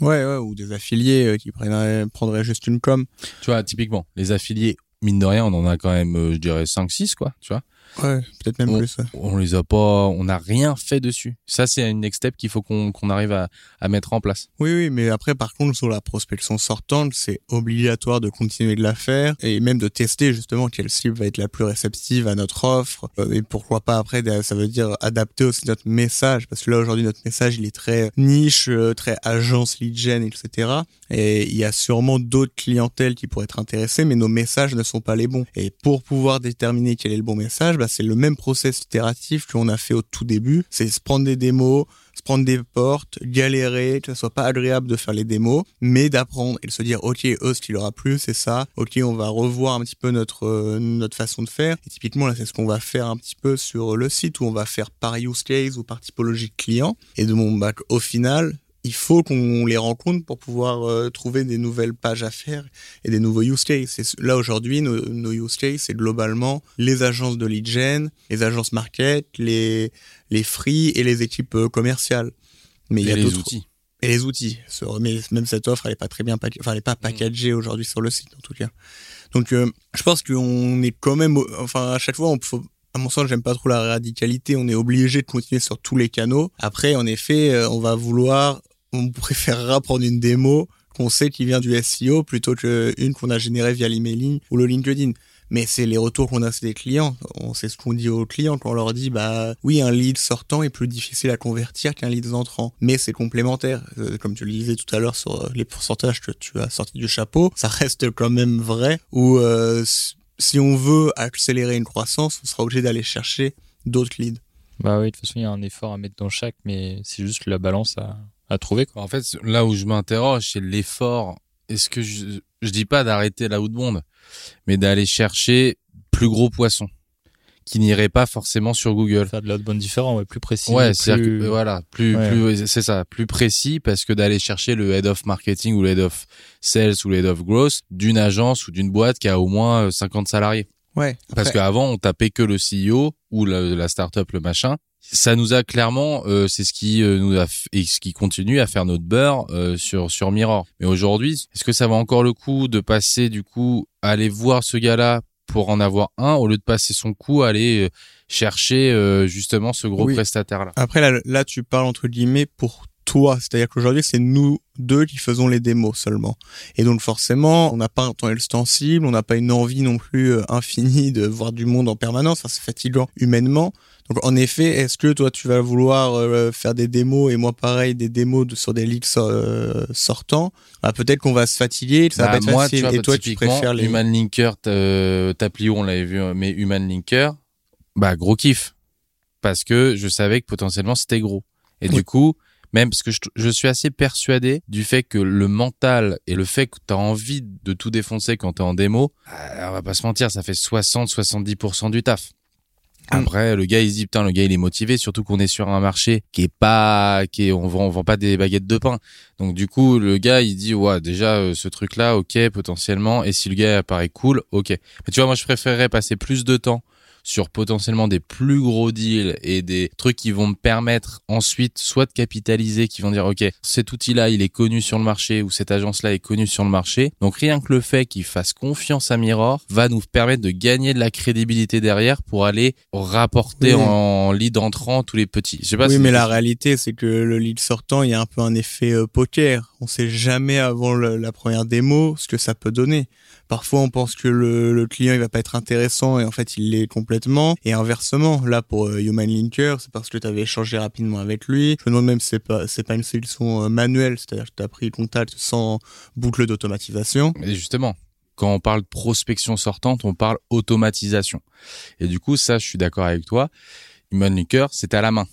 Ouais, ouais, ou des affiliés euh, qui prendraient, prendraient juste une com. tu vois typiquement les affiliés mine de rien on en a quand même euh, je dirais 5 6 quoi tu vois Ouais, peut-être même on, plus. On les a pas, on n'a rien fait dessus. Ça, c'est une next step qu'il faut qu'on arrive à, à mettre en place. Oui, oui, mais après, par contre, sur la prospection sortante, c'est obligatoire de continuer de la faire et même de tester justement quelle cible va être la plus réceptive à notre offre. Euh, et pourquoi pas après, ça veut dire adapter aussi notre message parce que là aujourd'hui notre message il est très niche, euh, très agence lead gen, etc. Et il y a sûrement d'autres clientèles qui pourraient être intéressées, mais nos messages ne sont pas les bons. Et pour pouvoir déterminer quel est le bon message, bah, c'est le même process itératif qu'on a fait au tout début. C'est se prendre des démos, se prendre des portes, galérer, que ce soit pas agréable de faire les démos, mais d'apprendre et de se dire, ok, eux, ce qui leur a plu, c'est ça. Ok, on va revoir un petit peu notre euh, notre façon de faire. Et typiquement, là, c'est ce qu'on va faire un petit peu sur le site où on va faire par use case ou par typologie client. Et de mon bac, au final, il faut qu'on les rencontre pour pouvoir euh, trouver des nouvelles pages à faire et des nouveaux use cases. là aujourd'hui, nos, use cases, c'est globalement les agences de lead gen, les agences market, les les free et les équipes euh, commerciales. Mais il y a les outils. Et les outils. Mais même cette offre, elle est pas très bien, enfin, elle est pas mm. packagée aujourd'hui sur le site en tout cas. Donc, euh, je pense qu'on est quand même, enfin, à chaque fois, on faut, à mon sens, j'aime pas trop la radicalité. On est obligé de continuer sur tous les canaux. Après, en effet, on va vouloir on préférera prendre une démo qu'on sait qui vient du SEO plutôt qu'une qu'on a générée via l'emailing ou le LinkedIn. Mais c'est les retours qu'on a des clients. On sait ce qu'on dit aux clients quand on leur dit, bah oui, un lead sortant est plus difficile à convertir qu'un lead entrant. Mais c'est complémentaire. Euh, comme tu le disais tout à l'heure sur euh, les pourcentages que tu as sortis du chapeau, ça reste quand même vrai. Ou euh, si on veut accélérer une croissance, on sera obligé d'aller chercher d'autres leads. Bah oui, de toute façon, il y a un effort à mettre dans chaque, mais c'est juste la balance à, à trouver. Quoi. En fait, là où je m'interroge, c'est l'effort. Est-ce que je, je dis pas d'arrêter la outbound, mais d'aller chercher plus gros poissons qui n'iraient pas forcément sur Google. Faire de l'outbound différent, ouais, plus précis. Ouais, c'est euh, voilà, plus, plus, c'est ça, plus précis parce que d'aller chercher le head of marketing ou le head of sales ou le head of growth d'une agence ou d'une boîte qui a au moins 50 salariés. Ouais. Parce qu'avant, on tapait que le CEO ou la, la startup, le machin ça nous a clairement, euh, c'est ce qui euh, nous a et ce qui continue à faire notre beurre euh, sur sur Mirror. Mais aujourd'hui, est-ce que ça va encore le coup de passer du coup à aller voir ce gars-là pour en avoir un au lieu de passer son coup à aller chercher justement ce gros prestataire là. Après là, là tu parles entre guillemets pour toi. C'est-à-dire qu'aujourd'hui, c'est nous deux qui faisons les démos seulement. Et donc forcément, on n'a pas un temps extensible, on n'a pas une envie non plus euh, infinie de voir du monde en permanence. Ça, c'est fatigant humainement. Donc en effet, est-ce que toi, tu vas vouloir euh, faire des démos et moi pareil, des démos sur des leaks euh, sortants? Bah, Peut-être qu'on va se fatiguer, ça va bah, être moi, facile. et toi, tu préfères les... Human Linker, Taplio, on l'avait vu, mais Human Linker, bah gros kiff. Parce que je savais que potentiellement c'était gros. Et du coup, même parce que je, suis assez persuadé du fait que le mental et le fait que tu as envie de tout défoncer quand tu es en démo, euh, on va pas se mentir, ça fait 60-70% du taf. Mm. Après, le gars, il se dit, putain, le gars, il est motivé, surtout qu'on est sur un marché qui est pas, qui est, on vend, on vend pas des baguettes de pain. Donc, du coup, le gars, il dit, ouais, déjà, euh, ce truc-là, ok, potentiellement. Et si le gars apparaît cool, ok. Mais tu vois, moi, je préférerais passer plus de temps sur potentiellement des plus gros deals et des trucs qui vont me permettre ensuite soit de capitaliser, qui vont dire ok cet outil-là il est connu sur le marché ou cette agence-là est connue sur le marché. Donc rien que le fait qu'il fasse confiance à Mirror va nous permettre de gagner de la crédibilité derrière pour aller rapporter en lead entrant tous les petits. Je sais pas oui, mais la réalité c'est que le lead sortant il y a un peu un effet euh, poker. On sait jamais avant la première démo ce que ça peut donner. Parfois, on pense que le, le, client il va pas être intéressant et en fait, il l'est complètement. Et inversement, là pour euh, Human Linker, c'est parce que tu avais échangé rapidement avec lui. Je me demande même si c'est pas c'est pas une solution euh, manuelle, c'est-à-dire que tu as pris contact sans boucle d'automatisation. Et justement, quand on parle prospection sortante, on parle automatisation. Et du coup, ça, je suis d'accord avec toi. Human Linker, c'est à la main.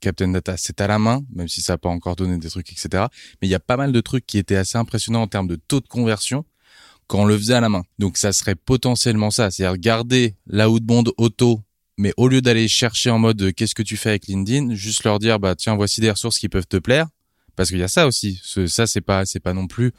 Captain Data, c'est à la main, même si ça n'a pas encore donné des trucs, etc. Mais il y a pas mal de trucs qui étaient assez impressionnants en termes de taux de conversion quand on le faisait à la main. Donc ça serait potentiellement ça, c'est-à-dire garder la outbound auto, mais au lieu d'aller chercher en mode euh, qu'est-ce que tu fais avec LinkedIn, juste leur dire bah tiens voici des ressources qui peuvent te plaire, parce qu'il y a ça aussi. Ça c'est pas c'est pas non plus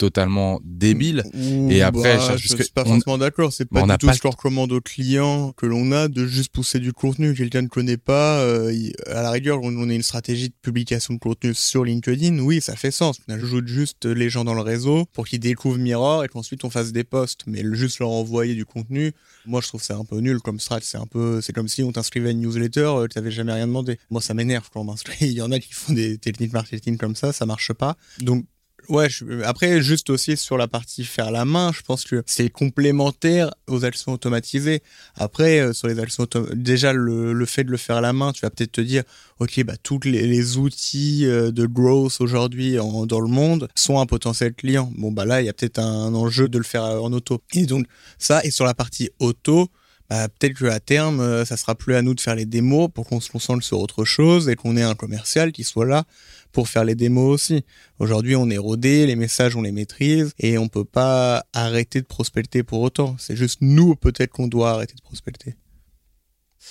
totalement débile. et après, bah, je, suis pas forcément d'accord. C'est pas du tout ce qu'on recommande aux clients que l'on a de juste pousser du contenu. Quelqu'un ne connaît pas, euh, à la rigueur, on, a une stratégie de publication de contenu sur LinkedIn. Oui, ça fait sens. On ajoute juste les gens dans le réseau pour qu'ils découvrent Mirror et qu'ensuite on fasse des posts. Mais juste leur envoyer du contenu, moi je trouve c'est un peu nul comme strat. C'est un peu, c'est comme si on t'inscrivait à une newsletter, euh, tu n'avais jamais rien demandé. Moi ça m'énerve quand on m'inscrit. Il y en a qui font des techniques marketing comme ça, ça marche pas. Donc Ouais, après, juste aussi sur la partie faire la main, je pense que c'est complémentaire aux actions automatisées. Après, euh, sur les actions déjà, le, fait de le faire à la main, tu vas peut-être te dire, OK, bah, tous les, outils euh, de growth aujourd'hui dans le monde sont un potentiel client. Bon, bah là, il y a peut-être un, enjeu de le faire euh, en auto. Et donc, ça, et sur la partie auto, bah, peut-être qu'à terme, ça sera plus à nous de faire les démos pour qu'on se concentre sur autre chose et qu'on ait un commercial qui soit là pour faire les démos aussi. Aujourd'hui, on est rodé, les messages, on les maîtrise et on peut pas arrêter de prospecter pour autant. C'est juste nous, peut-être qu'on doit arrêter de prospecter.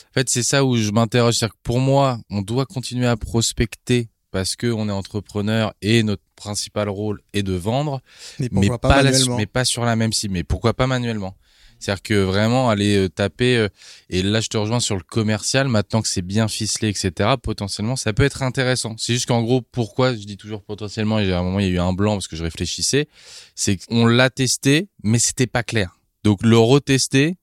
En fait, c'est ça où je m'interroge. cest pour moi, on doit continuer à prospecter parce que on est entrepreneur et notre principal rôle est de vendre, mais, pas, mais pas sur la même cible. Mais pourquoi pas manuellement? C'est-à-dire que vraiment aller euh, taper, euh, et là je te rejoins sur le commercial, maintenant que c'est bien ficelé, etc., potentiellement ça peut être intéressant. C'est juste qu'en gros, pourquoi je dis toujours potentiellement, et à un moment il y a eu un blanc parce que je réfléchissais, c'est qu'on l'a testé, mais c'était pas clair. Donc le retester,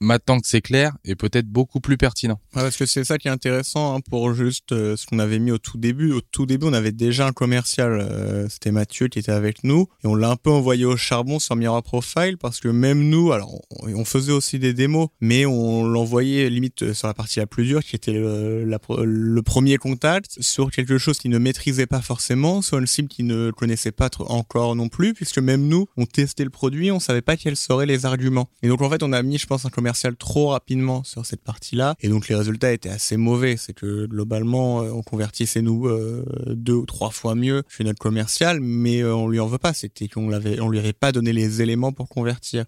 maintenant que c'est clair, est peut-être beaucoup plus pertinent. parce que c'est ça qui est intéressant hein, pour juste euh, ce qu'on avait mis au tout début. Au tout début, on avait déjà un commercial, euh, c'était Mathieu qui était avec nous, et on l'a un peu envoyé au charbon sur Mirror Profile parce que même nous, alors on, faisait aussi des démos, mais on l'envoyait limite euh, sur la partie la plus dure, qui était le, premier contact, sur quelque chose qu'il ne maîtrisait pas forcément, sur une cible qu'il ne connaissait pas encore non plus, puisque même nous, on testait le produit, on savait pas quels seraient les arguments. Et donc en fait, on a mis, je pense, un commercial trop rapidement sur cette partie-là et donc les résultats étaient assez mauvais. C'est que globalement euh, on convertissait nous euh, deux ou trois fois mieux chez notre commercial, mais euh, on lui en veut pas. C'était qu'on l'avait, on lui avait pas donné les éléments pour convertir.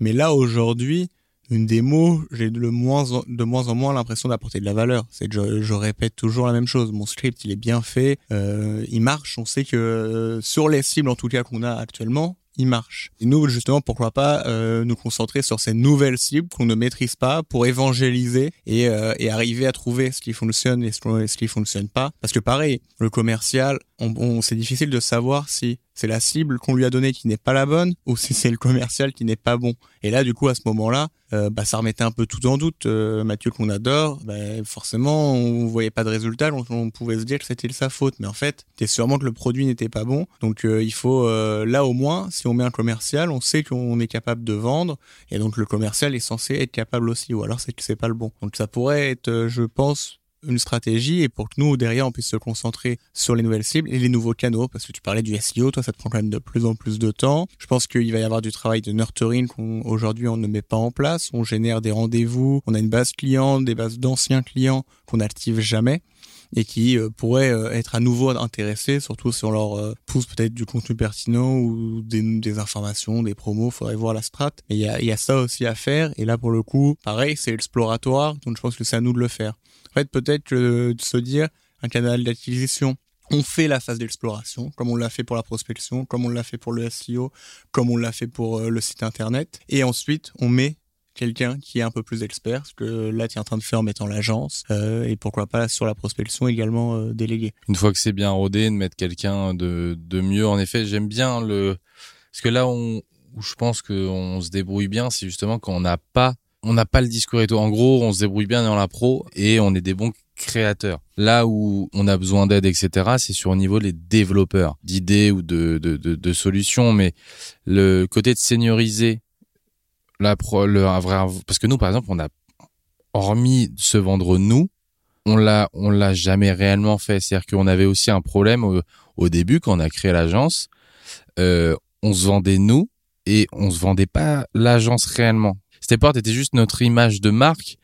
Mais là aujourd'hui, une démo, j'ai de moins en, de moins en moins l'impression d'apporter de la valeur. C'est que je, répète toujours la même chose. Mon script, il est bien fait, il marche. On sait que sur les cibles, en tout cas qu'on a actuellement, il marche. Et nous, justement, pourquoi pas euh, nous concentrer sur ces nouvelles cibles qu'on ne maîtrise pas pour évangéliser et, euh, et arriver à trouver ce qui fonctionne et ce qui fonctionne pas. Parce que pareil, le commercial, on, c'est difficile de savoir si c'est la cible qu'on lui a donnée qui n'est pas la bonne ou si c'est le commercial qui n'est pas bon? Et là, du coup, à ce moment-là, euh, bah, ça remettait un peu tout en doute. Euh, Mathieu qu'on adore, bah, forcément, on voyait pas de résultat, on pouvait se dire que c'était sa faute. Mais en fait, c'était sûrement que le produit n'était pas bon. Donc euh, il faut, là au moins, si on met un commercial, on sait qu'on est capable de vendre, et donc le commercial est censé être capable aussi. Ou alors c'est que c'est pas le bon. Donc ça pourrait être, je pense, une stratégie et pour que nous, derrière, on puisse se concentrer sur les nouvelles cibles et les nouveaux canaux. Parce que tu parlais du SEO, toi, ça te prend quand même de plus en plus de temps. Je pense qu'il va y avoir du travail de nurturing qu'aujourd'hui, on ne met pas en place. On génère des rendez-vous, on a une base client, des bases d'anciens clients qu'on n'active jamais et qui euh, pourraient euh, être à nouveau intéressés, surtout si on leur euh, pousse peut-être du contenu pertinent ou des, informations, des promos, faudrait voir la strat. Mais il y a ça aussi à faire, et là pour le coup, pareil, c'est exploratoire, donc je pense que c'est à nous de le faire. Fait, peut-être que de se dire un canal d'acquisition, on fait la phase d'exploration, comme on l'a fait pour la prospection, comme on l'a fait pour le SEO, comme on l'a fait pour euh, le site internet. Et ensuite, on met quelqu'un qui est un peu plus expert, ce que là tu es en train de faire en mettant l'agence, euh, et pourquoi pas sur la prospection également euh, délégué. Une fois que c'est bien rodé, de mettre quelqu'un de, de mieux, en effet, j'aime bien le... Parce que là, où je pense qu'on se débrouille bien, c'est justement quand on n'a pas on n'a pas le discours et tout. En gros, on se débrouille bien dans la pro et on est des bons créateurs. Là où on a besoin d'aide, etc., c'est sur au niveau des développeurs, d'idées ou de, de, de, solutions. Mais le côté de senioriser la pro, le, vrai, parce que nous, par exemple, on a, hormis se vendre nous, on l'a, on l'a jamais réellement fait. C'est-à-dire qu'on avait aussi un problème au, début quand on a créé l'agence. Euh, on se vendait nous et on se vendait pas l'agence réellement. Steport était juste notre image de marque.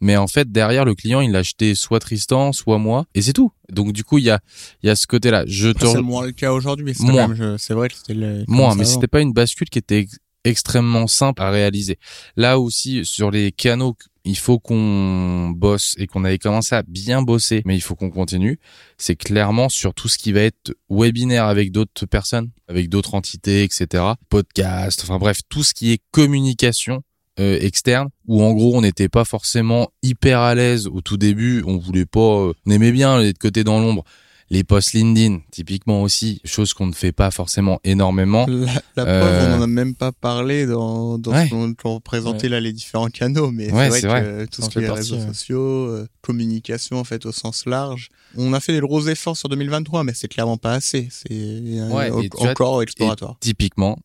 Mais en fait, derrière, le client, il achetait soit Tristan, soit moi, et c'est tout. Donc, du coup, il y a, il y a ce côté-là. Je te... C'est moins le cas aujourd'hui. C'est vrai que c'était le... Moins, mais c'était pas une bascule qui était extrêmement simple à réaliser. Là aussi, sur les canaux il faut qu'on bosse et qu'on avait commencé à bien bosser, mais il faut qu'on continue. C'est clairement sur tout ce qui va être webinaire avec d'autres personnes, avec d'autres entités, etc. Podcast, enfin bref, tout ce qui est communication euh, externe où en gros on n'était pas forcément hyper à l'aise au tout début on voulait pas euh, on aimait bien être côté dans l'ombre les posts LinkedIn, typiquement aussi, chose qu'on ne fait pas forcément énormément. La, la preuve, Euh, on en a même pas parlé dans, dans Ouais. ce qu'on qu'on représentait là les différents canaux, mais Ouais, c'est vrai vrai. que tout Ça ce qui est partie, réseaux ouais. sociaux, euh, communication en fait au sens large. On a fait des gros efforts sur 2023, mais c'est clairement pas assez. C'est euh, vois, encore exploratoire. Typiquement,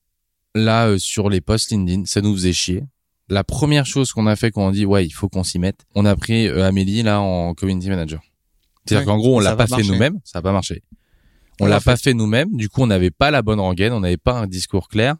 là euh, sur les posts LinkedIn, ça nous faisait chier. La première chose qu'on a fait quand on dit ouais, il faut qu'on s'y mette, on a pris euh, Amélie là en community manager. C'est-à-dire Ouais, qu'en gros, on l'a pas fait nous-mêmes, ça a pas marché. On On l'a l'a pas fait nous-mêmes, du coup, on n'avait pas la bonne rengaine, on n'avait pas un discours clair.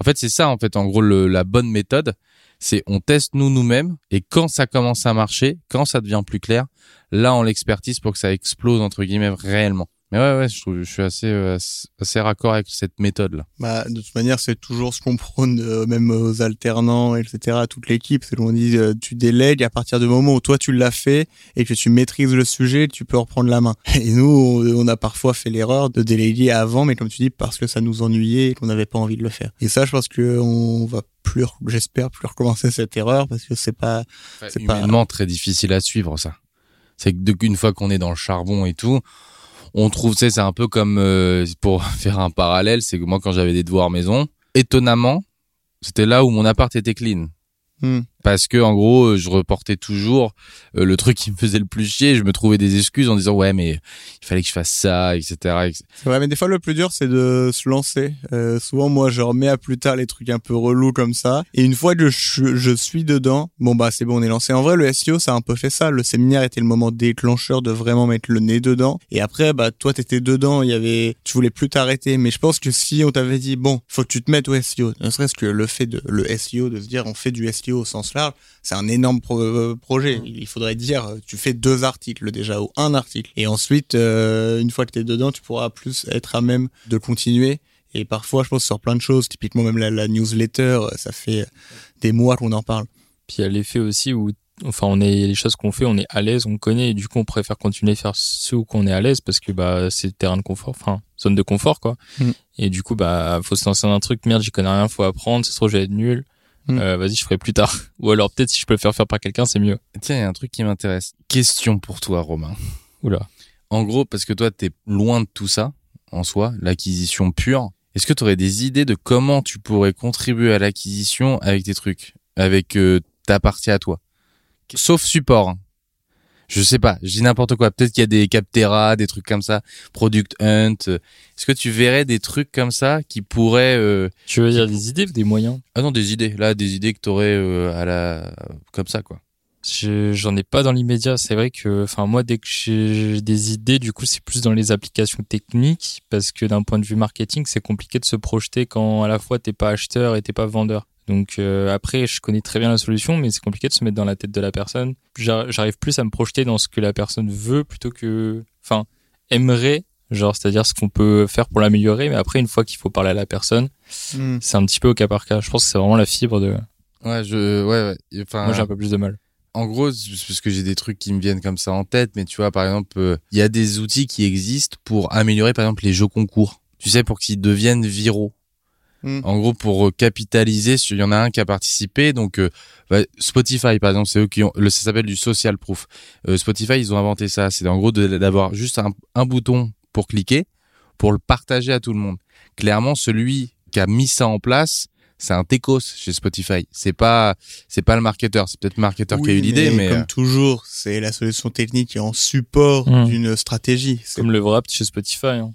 En fait, c'est ça en fait en gros le, la bonne méthode, c'est on teste nous nous-mêmes et quand ça commence à marcher, quand ça devient plus clair, là on l'expertise pour que ça explose entre guillemets réellement. Mais ouais ouais, je trouve je suis assez euh, assez- raccord avec cette méthode là. Bah, de toute manière, c'est toujours ce qu'on prône, euh, même aux alternants, etc., à toute l'équipe. C'est qu'on dit, euh, tu délègues à partir du moment où toi tu l'as fait et que tu maîtrises le sujet, tu peux reprendre la main. Et nous, on, on a parfois fait l'erreur de déléguer avant, mais comme tu dis, parce que ça nous ennuyait et qu'on n'avait pas envie de le faire. Et ça, je pense que on va plus, re- j'espère plus recommencer cette erreur parce que c'est pas, C'est pas- très difficile à suivre ça. C'est que depuis une fois qu'on est dans le charbon et tout, on trouve, tu sais, c'est un peu comme euh, pour faire un parallèle, c'est que moi quand j'avais des devoirs maison, étonnamment, c'était là où mon appart était clean. Hmm. Parce que en gros, euh, je reportais toujours euh, le truc qui me faisait le plus chier. Je me trouvais des excuses en disant ouais, mais il fallait que je fasse ça, etc. C'est vrai, mais des fois le plus dur c'est de se lancer. Euh, souvent moi je remets à plus tard les trucs un peu relous comme ça. Et une fois que je, je suis dedans, bon bah c'est bon on est lancé. En vrai le SEO ça a un peu fait ça. Le séminaire était le moment déclencheur de vraiment mettre le nez dedans. Et après bah toi t'étais dedans, il y avait, tu voulais plus t'arrêter. Mais je pense que si on t'avait dit bon faut que tu te mettes au SEO, ne serait-ce que le fait de le SEO de se dire on fait du SEO au sens large, c'est un énorme pro- euh, projet. Il faudrait dire, euh, tu fais deux articles déjà ou un article. Et ensuite, euh, une fois que tu es dedans, tu pourras plus être à même de continuer. Et parfois, je pense sur plein de choses, typiquement même la, la newsletter, ça fait des mois qu'on en parle. Puis il y a l'effet aussi où, enfin, on est les choses qu'on fait, on est à l'aise, on connaît, et du coup, on préfère continuer à faire ce où qu'on est à l'aise parce que bah c'est terrain de confort, enfin zone de confort quoi. Mm. Et du coup, bah faut se lancer dans un truc, merde, j'y connais rien, faut apprendre, se trouve je vais être nul. Mm. Euh, Vas-y, je ferai plus tard. Ou alors peut-être si je peux le faire faire par quelqu'un, c'est mieux. Tiens, il y a un truc qui m'intéresse. Question pour toi, Romain. Oula. En gros, parce que toi, t'es loin de tout ça, en soi, l'acquisition pure. Est-ce que tu aurais des idées de comment tu pourrais contribuer à l'acquisition avec tes trucs, avec euh, ta partie à toi? Sauf support. hein. Je sais pas, je dis n'importe quoi. Peut-être qu'il y a des Captera, des trucs comme ça, Product Hunt. Est-ce que tu verrais des trucs comme ça qui pourraient... euh, Tu veux dire des idées ou des moyens? Ah non, des idées. Là, des idées que t'aurais euh, à la... comme ça, quoi. Je- J'en ai pas dans l'immédiat. C'est vrai que, enfin, moi, dès que j'ai des idées, du coup, c'est plus dans les applications techniques parce que d'un point de vue marketing, c'est compliqué de se projeter quand à la fois t'es pas acheteur et t'es pas vendeur. Donc euh, après, je connais très bien la solution, mais c'est compliqué de se mettre dans la tête de la personne. J'ar- J'arrive plus à me projeter dans ce que la personne veut plutôt que, enfin, aimerait, genre, c'est-à-dire ce qu'on peut faire pour l'améliorer. Mais après, une fois qu'il faut parler à la personne, Hmm. c'est un petit peu au cas par cas. Je pense que c'est vraiment la fibre de. Ouais, je... Ouais, ouais. Enfin, Moi, j'ai un peu plus de mal. En gros, parce que j'ai des trucs qui me viennent comme ça en tête, mais tu vois, par exemple, euh, il y a des outils qui existent pour améliorer, par exemple, les jeux concours. Tu sais, pour qu'ils deviennent viraux. Mm. En gros, pour euh, capitaliser, il y en a un qui a participé, donc euh, bah, Spotify, par exemple, c'est eux qui ont, le, ça s'appelle du social proof. Euh, Spotify, ils ont inventé ça. C'est en gros d'avoir juste un, un bouton pour cliquer, pour le partager à tout le monde. Clairement, celui qui a mis ça en place, c'est un techos chez Spotify. C'est pas, c'est pas le marketeur. C'est peut-être le marketeur qui a eu l'idée, mais, comme euh, toujours, c'est la solution technique qui est en support Hmm. d'une stratégie. C'est Comme le wrap chez Spotify. hein.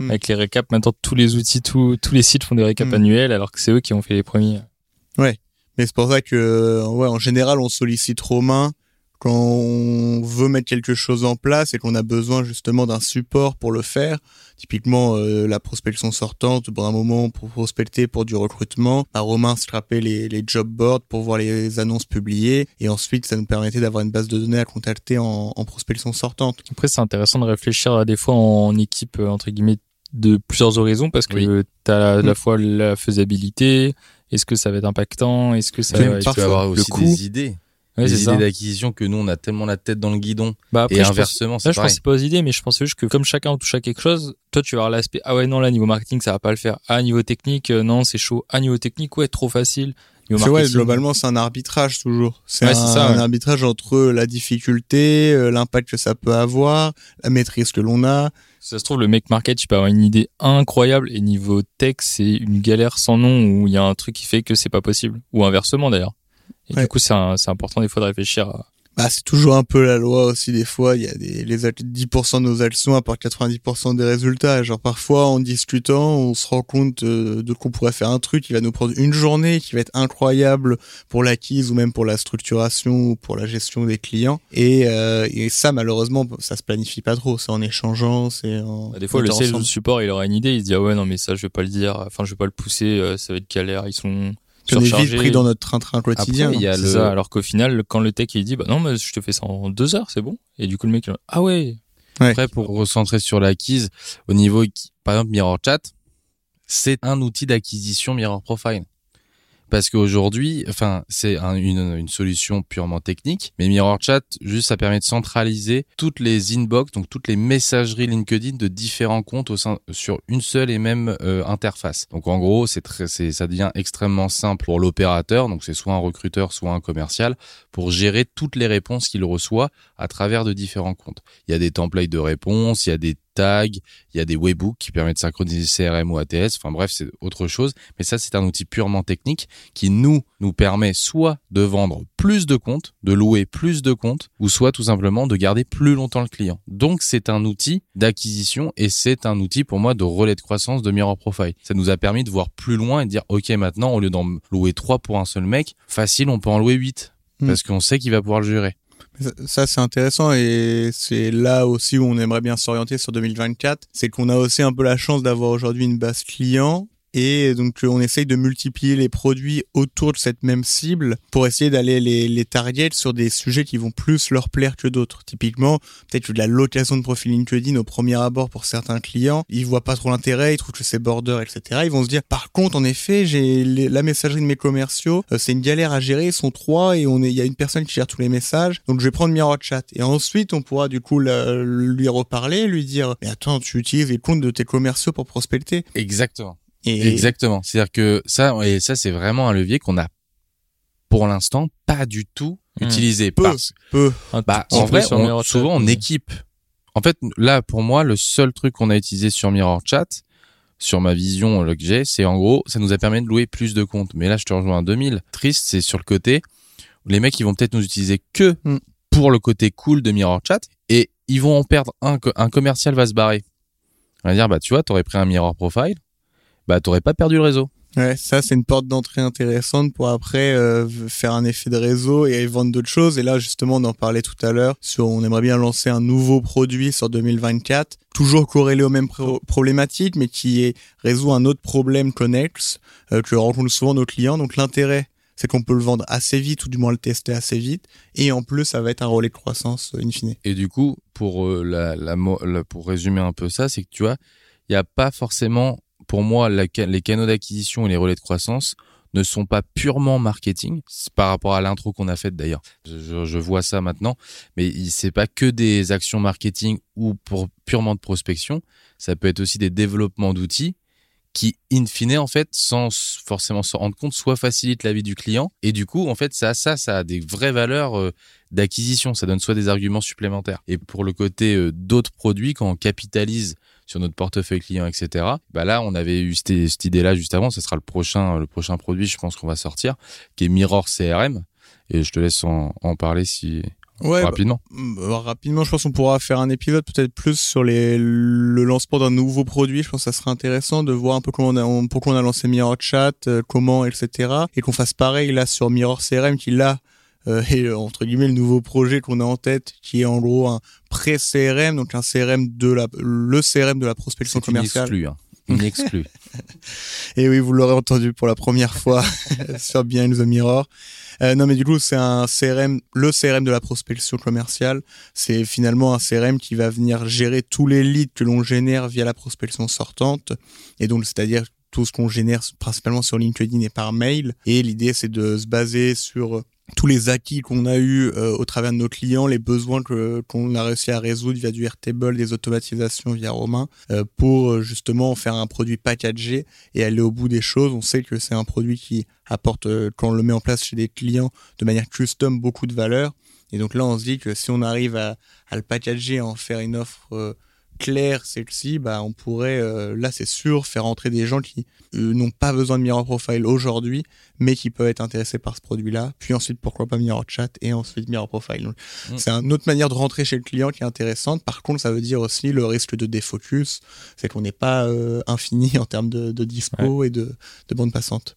Hmm. Avec les récaps, maintenant tous les outils, tous tous les sites font des récaps Hmm. annuels alors que c'est eux qui ont fait les premiers. Mais c'est pour ça que, ouais, en général, on sollicite Romain quand on veut mettre quelque chose en place et qu'on a besoin justement d'un support pour le faire. Typiquement, euh, la prospection sortante, pour un moment, pour prospecter pour du recrutement, bah, Romain scrapait les, les job boards pour voir les annonces publiées et ensuite, ça nous permettait d'avoir une base de données à contacter en, en prospection sortante. Après, c'est intéressant de réfléchir à des fois en équipe, euh, entre guillemets, de plusieurs horizons parce que Oui. tu as à la Hmm. fois la faisabilité, est-ce que ça va être impactant, est-ce que ça va tu parfois, peux avoir le aussi coût. des idées. Ouais, c'est les idées d'acquisition que nous on a tellement la tête dans le guidon Bah après, et je pense- inversement Là, c'est je pensais pas aux idées, mais je pensais juste que comme chacun touche à quelque chose, toi, tu vas avoir l'aspect, ah ouais, non, là, niveau marketing, ça va pas le faire. Ah, niveau technique, euh, non, c'est chaud. Ah, niveau technique, ouais, trop facile. Niveau ouais, globalement, c'est un arbitrage toujours. C'est Ouais, un, ça, arbitrage entre la difficulté, euh, l'impact que ça peut avoir, la maîtrise que l'on a. Ça se trouve, le mec market, tu peux avoir une idée incroyable et niveau tech, c'est une galère sans nom où il y a un truc qui fait que c'est pas possible. Ou inversement, d'ailleurs. Et Ouais. du coup, c'est important des fois de réfléchir à, Bah, c'est toujours un peu la loi aussi des fois. Il y a des les at- 10% de nos actions apportent 90% des résultats. Genre parfois en discutant, on se rend compte euh, de qu'on pourrait faire un truc qui va nous prendre une journée, qui va être incroyable pour l'acquise ou même pour la structuration ou pour la gestion des clients. Et, euh, et ça malheureusement, ça se planifie pas trop. C'est en échangeant, c'est en Bah, des fois, le sales support, il aura une idée, il se dit, ah ouais, non, mais ça, je vais pas le dire, enfin, je vais pas le pousser, euh, ça va être galère, ils sont on est vite pris dans notre train-train quotidien. Après, il y a le ça, alors qu'au final, quand le tech, il dit, bah non, mais je te fais ça en deux heures, c'est bon. Et du coup, le mec, il va, ah ouais. Après, pour recentrer sur l'acquise, au niveau, par exemple, Mirror Chat, c'est un outil d'acquisition Mirror Profile. Parce qu'aujourd'hui, enfin, c'est un- une, solution purement technique, mais Mirror Chat, juste, ça permet de centraliser toutes les inbox, donc toutes les messageries LinkedIn de différents comptes au sein, sur une seule et même euh, interface. Donc, en gros, c'est très, ça devient extrêmement simple pour l'opérateur, donc c'est soit un recruteur, soit un commercial, pour gérer toutes les réponses qu'il reçoit à travers de différents comptes. Il y a des templates de réponses, il y a des tags, il y a des webbooks qui permettent de synchroniser CRM ou ATS. Enfin bref, c'est autre chose. Mais ça, c'est un outil purement technique qui nous, nous permet soit de vendre plus de comptes, de louer plus de comptes, ou soit tout simplement de garder plus longtemps le client. Donc, c'est un outil d'acquisition et c'est un outil pour moi de relais de croissance de Mirror Profile. Ça nous a permis de voir plus loin et de dire, OK, maintenant, au lieu d'en louer trois pour un seul mec, facile, on peut en louer huit. Mm. Parce qu'on sait qu'il va pouvoir le gérer. Ça, c'est intéressant et c'est là aussi où on aimerait bien s'orienter sur 2024. C'est qu'on a aussi un peu la chance d'avoir aujourd'hui une base client et donc on essaye de multiplier les produits autour de cette même cible pour essayer d'aller les, les target sur des sujets qui vont plus leur plaire que d'autres. Typiquement, peut-être de la location de profil LinkedIn au premier abord pour certains clients, ils voient pas trop l'intérêt, ils trouvent que c'est border, etc. Ils vont se dire, par contre, en effet, j'ai la messagerie de mes commerciaux, euh, c'est une galère à gérer, ils sont trois et on est, il y a une personne qui gère tous les messages, donc je vais prendre Mirror Chat. Et ensuite, on pourra du coup lui reparler, lui dire, mais attends, tu utilises les comptes de tes commerciaux pour prospecter. Exactement. Et Exactement. C'est-à-dire que ça, et ça, c'est vraiment un levier qu'on a, pour l'instant, pas du tout Hmm. utilisé. Peu. Parce, Un bah, en peu vrai, on- Mirror Chat, souvent, on équipe. En fait, là, pour moi, le seul truc qu'on a utilisé sur Mirror Chat, sur ma vision que j'ai, c'est en gros, ça nous a permis de louer plus de comptes. Mais là, je te rejoins à 2000. Triste, c'est sur le côté, les mecs, ils vont peut-être nous utiliser que Hmm. pour le côté cool de Mirror Chat, et ils vont en perdre un, un commercial va se barrer. On va dire, bah, tu vois, t'aurais pris un Mirror Profile, bah, t'aurais pas perdu le réseau. Ouais, ça c'est une porte d'entrée intéressante pour après euh, faire un effet de réseau et vendre d'autres choses. Et là justement, on en parlait tout à l'heure. Sur, on aimerait bien lancer un nouveau produit sur 2024, toujours corrélé aux mêmes pro- problématiques, mais qui est, résout un autre problème connexe euh, que rencontrent souvent nos clients. Donc l'intérêt, c'est qu'on peut le vendre assez vite ou du moins le tester assez vite. Et en plus, ça va être un relais de croissance euh, in fine. Et du coup, pour la, la, mo- la- pour résumer un peu ça, c'est que tu vois, il n'y a pas forcément, pour moi, les canaux d'acquisition et les relais de croissance ne sont pas purement marketing par rapport à l'intro qu'on a faite d'ailleurs. Je, vois ça maintenant, mais c'est pas que des actions marketing ou pour purement de prospection. Ça peut être aussi des développements d'outils qui, in fine, en fait, sans forcément s'en rendre compte, soit facilitent la vie du client. Et du coup, en fait, ça, ça, ça a des vraies valeurs euh, d'acquisition. Ça donne soit des arguments supplémentaires. Et pour le côté euh, d'autres produits, quand on capitalise sur notre portefeuille client, etc. Bah là, on avait eu cette, cette idée-là juste avant. Ce sera le prochain, le prochain produit, je pense qu'on va sortir, qui est Mirror CRM. Et je te laisse en, en parler si Ouais, bah, rapidement. Euh, rapidement, je pense qu'on pourra faire un épisode peut-être plus sur les, le lancement d'un nouveau produit. Je pense que ça serait intéressant de voir un peu comment on a, on- pourquoi on a lancé Mirror Chat, euh, comment, etc. Et qu'on fasse pareil là sur Mirror CRM qui là euh, est euh, entre guillemets le nouveau projet qu'on a en tête, qui est en gros un pré-CRM, donc un CRM de la, le CRM de la prospection C'est une commerciale. exclue. Hein. Une exclue. Et oui, vous l'aurez entendu pour la première fois sur Behind the Mirror. Euh, non, mais du coup, c'est un CRM, le CRM de la prospection commerciale. C'est finalement un CRM qui va venir gérer tous les leads que l'on génère via la prospection sortante. Et donc, c'est-à-dire tout ce qu'on génère principalement sur LinkedIn et par mail. Et l'idée, c'est de se baser sur tous les acquis qu'on a eu euh, au travers de nos clients, les besoins que qu'on a réussi à résoudre via du Airtable, des automatisations via Romain, euh, pour euh, justement faire un produit packagé et aller au bout des choses. On sait que c'est un produit qui apporte, quand on le met en place chez des clients de manière custom, beaucoup de valeur. Et donc là, on se dit que si on arrive à, à le packager, à en faire une offre claire celle-ci, bah on pourrait euh, là c'est sûr faire entrer des gens qui euh, n'ont pas besoin de Mirror Profile aujourd'hui, mais qui peuvent être intéressés par ce produit-là. Puis ensuite pourquoi pas Mirror Chat et ensuite Mirror Profile. Mm. C'est une autre manière de rentrer chez le client qui est intéressante. Par contre, ça veut dire aussi le risque de défocus, c'est qu'on n'est pas euh, infini en termes de, dispo et de, de bande passante.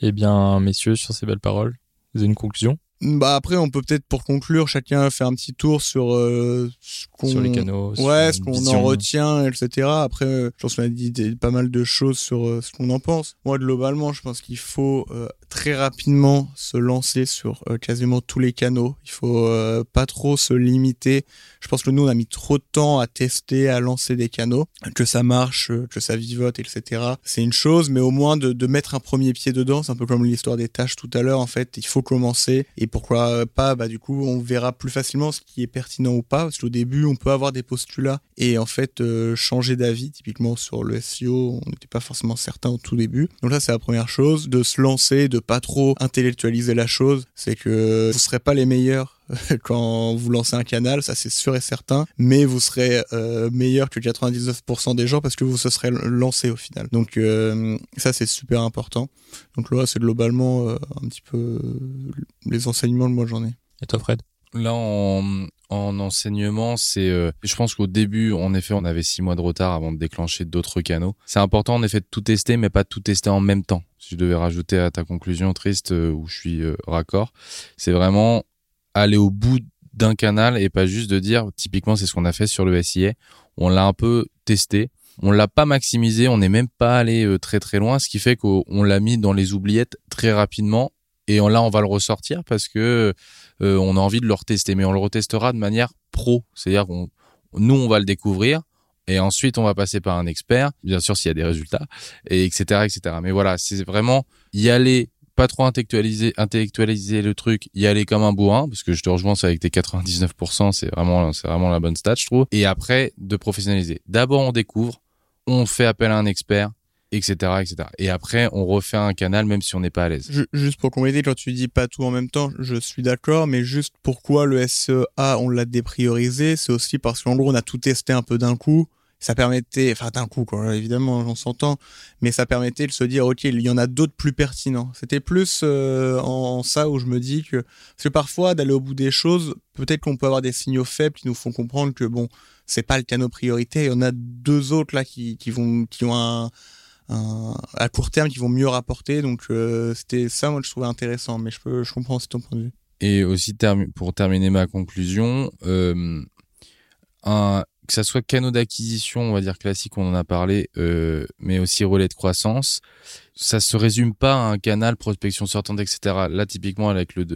Eh bien, messieurs, sur ces belles paroles, vous avez une conclusion bah après, on peut peut-être pour conclure, chacun faire un petit tour sur euh, ce qu'on, sur les canaux, ouais, ce qu'on en retient, etc. Après, je pense qu'on a dit pas mal de choses sur euh, ce qu'on en pense. Moi, globalement, je pense qu'il faut euh, très rapidement se lancer sur quasiment tous les canaux. Il faut pas trop se limiter. Je pense que nous, on a mis trop de temps à tester, à lancer des canaux, que ça marche, que ça vivote, etc. C'est une chose, mais au moins de, de mettre un premier pied dedans, c'est un peu comme l'histoire des tâches tout à l'heure. En fait, il faut commencer et pourquoi pas bah du coup on verra plus facilement ce qui est pertinent ou pas parce qu'au début on peut avoir des postulats et en fait euh, changer d'avis. Typiquement sur le SEO on n'était pas forcément certain au tout début. Donc là c'est la première chose de se lancer de pas trop intellectualiser la chose. C'est que vous serez pas les meilleurs quand vous lancez un canal, ça c'est sûr et certain, mais vous serez euh, meilleur que 99% des gens parce que vous se serez lancé au final. Donc euh, ça c'est super important. Donc là c'est globalement euh, un petit peu les enseignements que moi j'en ai. Et toi Fred? Là, en, en enseignement, c'est, je pense qu'au début, en effet, on avait six mois de retard avant de déclencher d'autres canaux. C'est important, en effet, de tout tester, mais pas de tout tester en même temps. Si je devais rajouter à ta conclusion triste, où je suis raccord, c'est vraiment aller au bout d'un canal et pas juste de dire, typiquement, c'est ce qu'on a fait sur le SIA. On l'a un peu testé. On l'a pas maximisé. On n'est même pas allé euh, très très loin, ce qui fait qu'on l'a mis dans les oubliettes très rapidement. Et là, on va le ressortir parce que euh, on a envie de le retester, mais on le retestera de manière pro. C'est-à-dire qu'on, nous, on va le découvrir et ensuite on va passer par un expert, bien sûr s'il y a des résultats, et etc. etc. Mais voilà, c'est vraiment y aller pas trop intellectualiser, le truc, y aller comme un bourrin, parce que je te rejoins, c'est avec tes 99%, c'est vraiment, c'est vraiment la bonne stat, je trouve. Et après, de professionnaliser. D'abord, on découvre, on fait appel à un expert, etc., etc. Et après, on refait un canal, même si on n'est pas à l'aise. Juste pour compléter, quand tu dis pas tout en même temps, je suis d'accord, mais juste pourquoi le SEA, on l'a dépriorisé, c'est aussi parce qu'en gros, on a tout testé un peu d'un coup ça permettait, enfin d'un coup, évidemment, on s'entend, mais ça permettait de se dire, ok, il y en a d'autres plus pertinents. C'était plus euh, en, ça où je me dis que, parce que parfois, d'aller au bout des choses, peut-être qu'on peut avoir des signaux faibles qui nous font comprendre que, bon, c'est pas le canot priorité, il y en a deux autres là qui, vont, qui ont un, à court terme, qui vont mieux rapporter, donc euh, c'était ça, moi, je trouvais intéressant, mais je peux, je comprends aussi ton point de vue. Et aussi, pour terminer ma conclusion, euh, un, que ça soit canaux d'acquisition, on va dire classique, on en a parlé, euh, mais aussi relais de croissance, ça se résume pas à un canal prospection sortante, etc. Là, typiquement, avec le,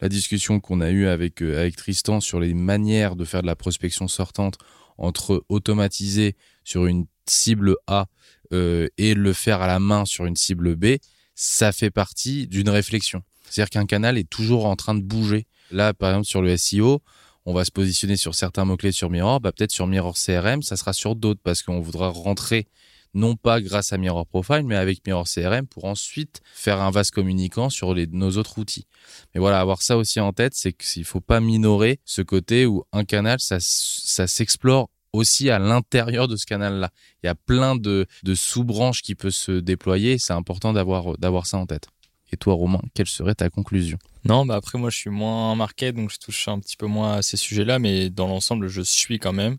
la discussion qu'on a eue avec, euh, avec Tristan sur les manières de faire de la prospection sortante entre automatiser sur une cible A euh, et le faire à la main sur une cible B, ça fait partie d'une réflexion. C'est-à-dire qu'un canal est toujours en train de bouger. Là, par exemple, sur le SEO, on va se positionner sur certains mots-clés sur Mirror, bah peut-être sur Mirror CRM, ça sera sur d'autres parce qu'on voudra rentrer non pas grâce à Mirror Profile, mais avec Mirror CRM pour ensuite faire un vase communicant sur nos autres outils. Mais voilà, avoir ça aussi en tête, c'est qu'il faut pas minorer ce côté où un canal, ça, s'explore aussi à l'intérieur de ce canal-là. Il y a plein de, sous-branches qui peuvent se déployer. C'est important d'avoir ça en tête. Et toi, Romain, quelle serait ta conclusion? Non, bah après, moi, je suis moins marqué, donc je touche un petit peu moins à ces sujets-là, mais dans l'ensemble, je suis quand même.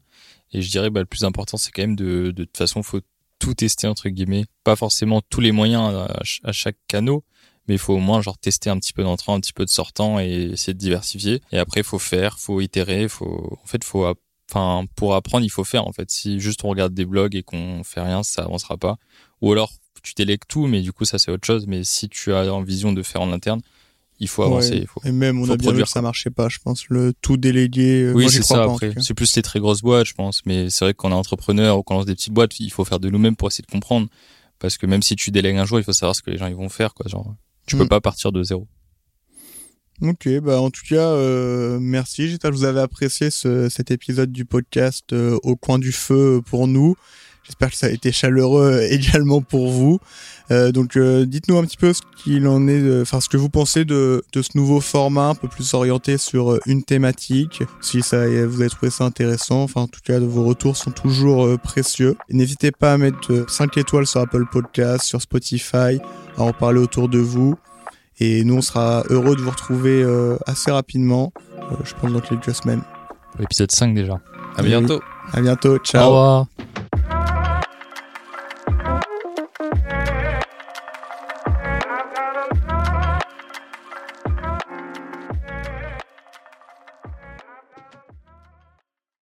Et je dirais, bah, le plus important, c'est quand même de, de, toute façon, faut tout tester, entre guillemets. Pas forcément tous les moyens à, chaque canal, mais il faut au moins genre tester un petit peu d'entrant, un petit peu de sortant et essayer de diversifier. Et après, il faut faire, faut itérer, faut, en fait, faut, enfin, pour apprendre, il faut faire, en fait. Si juste on regarde des blogs et qu'on fait rien, ça avancera pas. Ou alors, tu délègues tout, mais du coup, ça, c'est autre chose. Mais si tu as en vision de faire en interne, il faut avancer. Ouais. Il faut... Et même, on a bien vu que ça marchait pas, je pense. Le tout délégué, euh, Oui, c'est ça. pas, Après, c'est plus les très grosses boîtes, je pense. Mais c'est vrai que quand on est entrepreneur ou qu'on lance des petites boîtes, il faut faire de nous-mêmes pour essayer de comprendre. Parce que même si tu délègues un jour, il faut savoir ce que les gens ils vont faire, quoi. Genre, tu Mm. peux pas partir de zéro. Ok, bah en tout cas, euh, merci. J'espère que vous avez apprécié ce, cet épisode du podcast euh, au coin du feu pour nous. J'espère que ça a été chaleureux également pour vous. Euh, donc, euh, dites-nous un petit peu ce qu'il en est, de- enfin ce que vous pensez de, de ce nouveau format un peu plus orienté sur euh, une thématique. Si ça, vous avez trouvé ça intéressant. Enfin, en tout cas, vos retours sont toujours euh, précieux. Et N'hésitez pas à mettre euh, 5 étoiles sur Apple Podcast, sur Spotify, à en parler autour de vous. Et nous, on sera heureux de vous retrouver euh, assez rapidement, euh, je pense dans quelques semaines. L'épisode 5 déjà. À Oui. bientôt. À bientôt, Au ciao. revoir.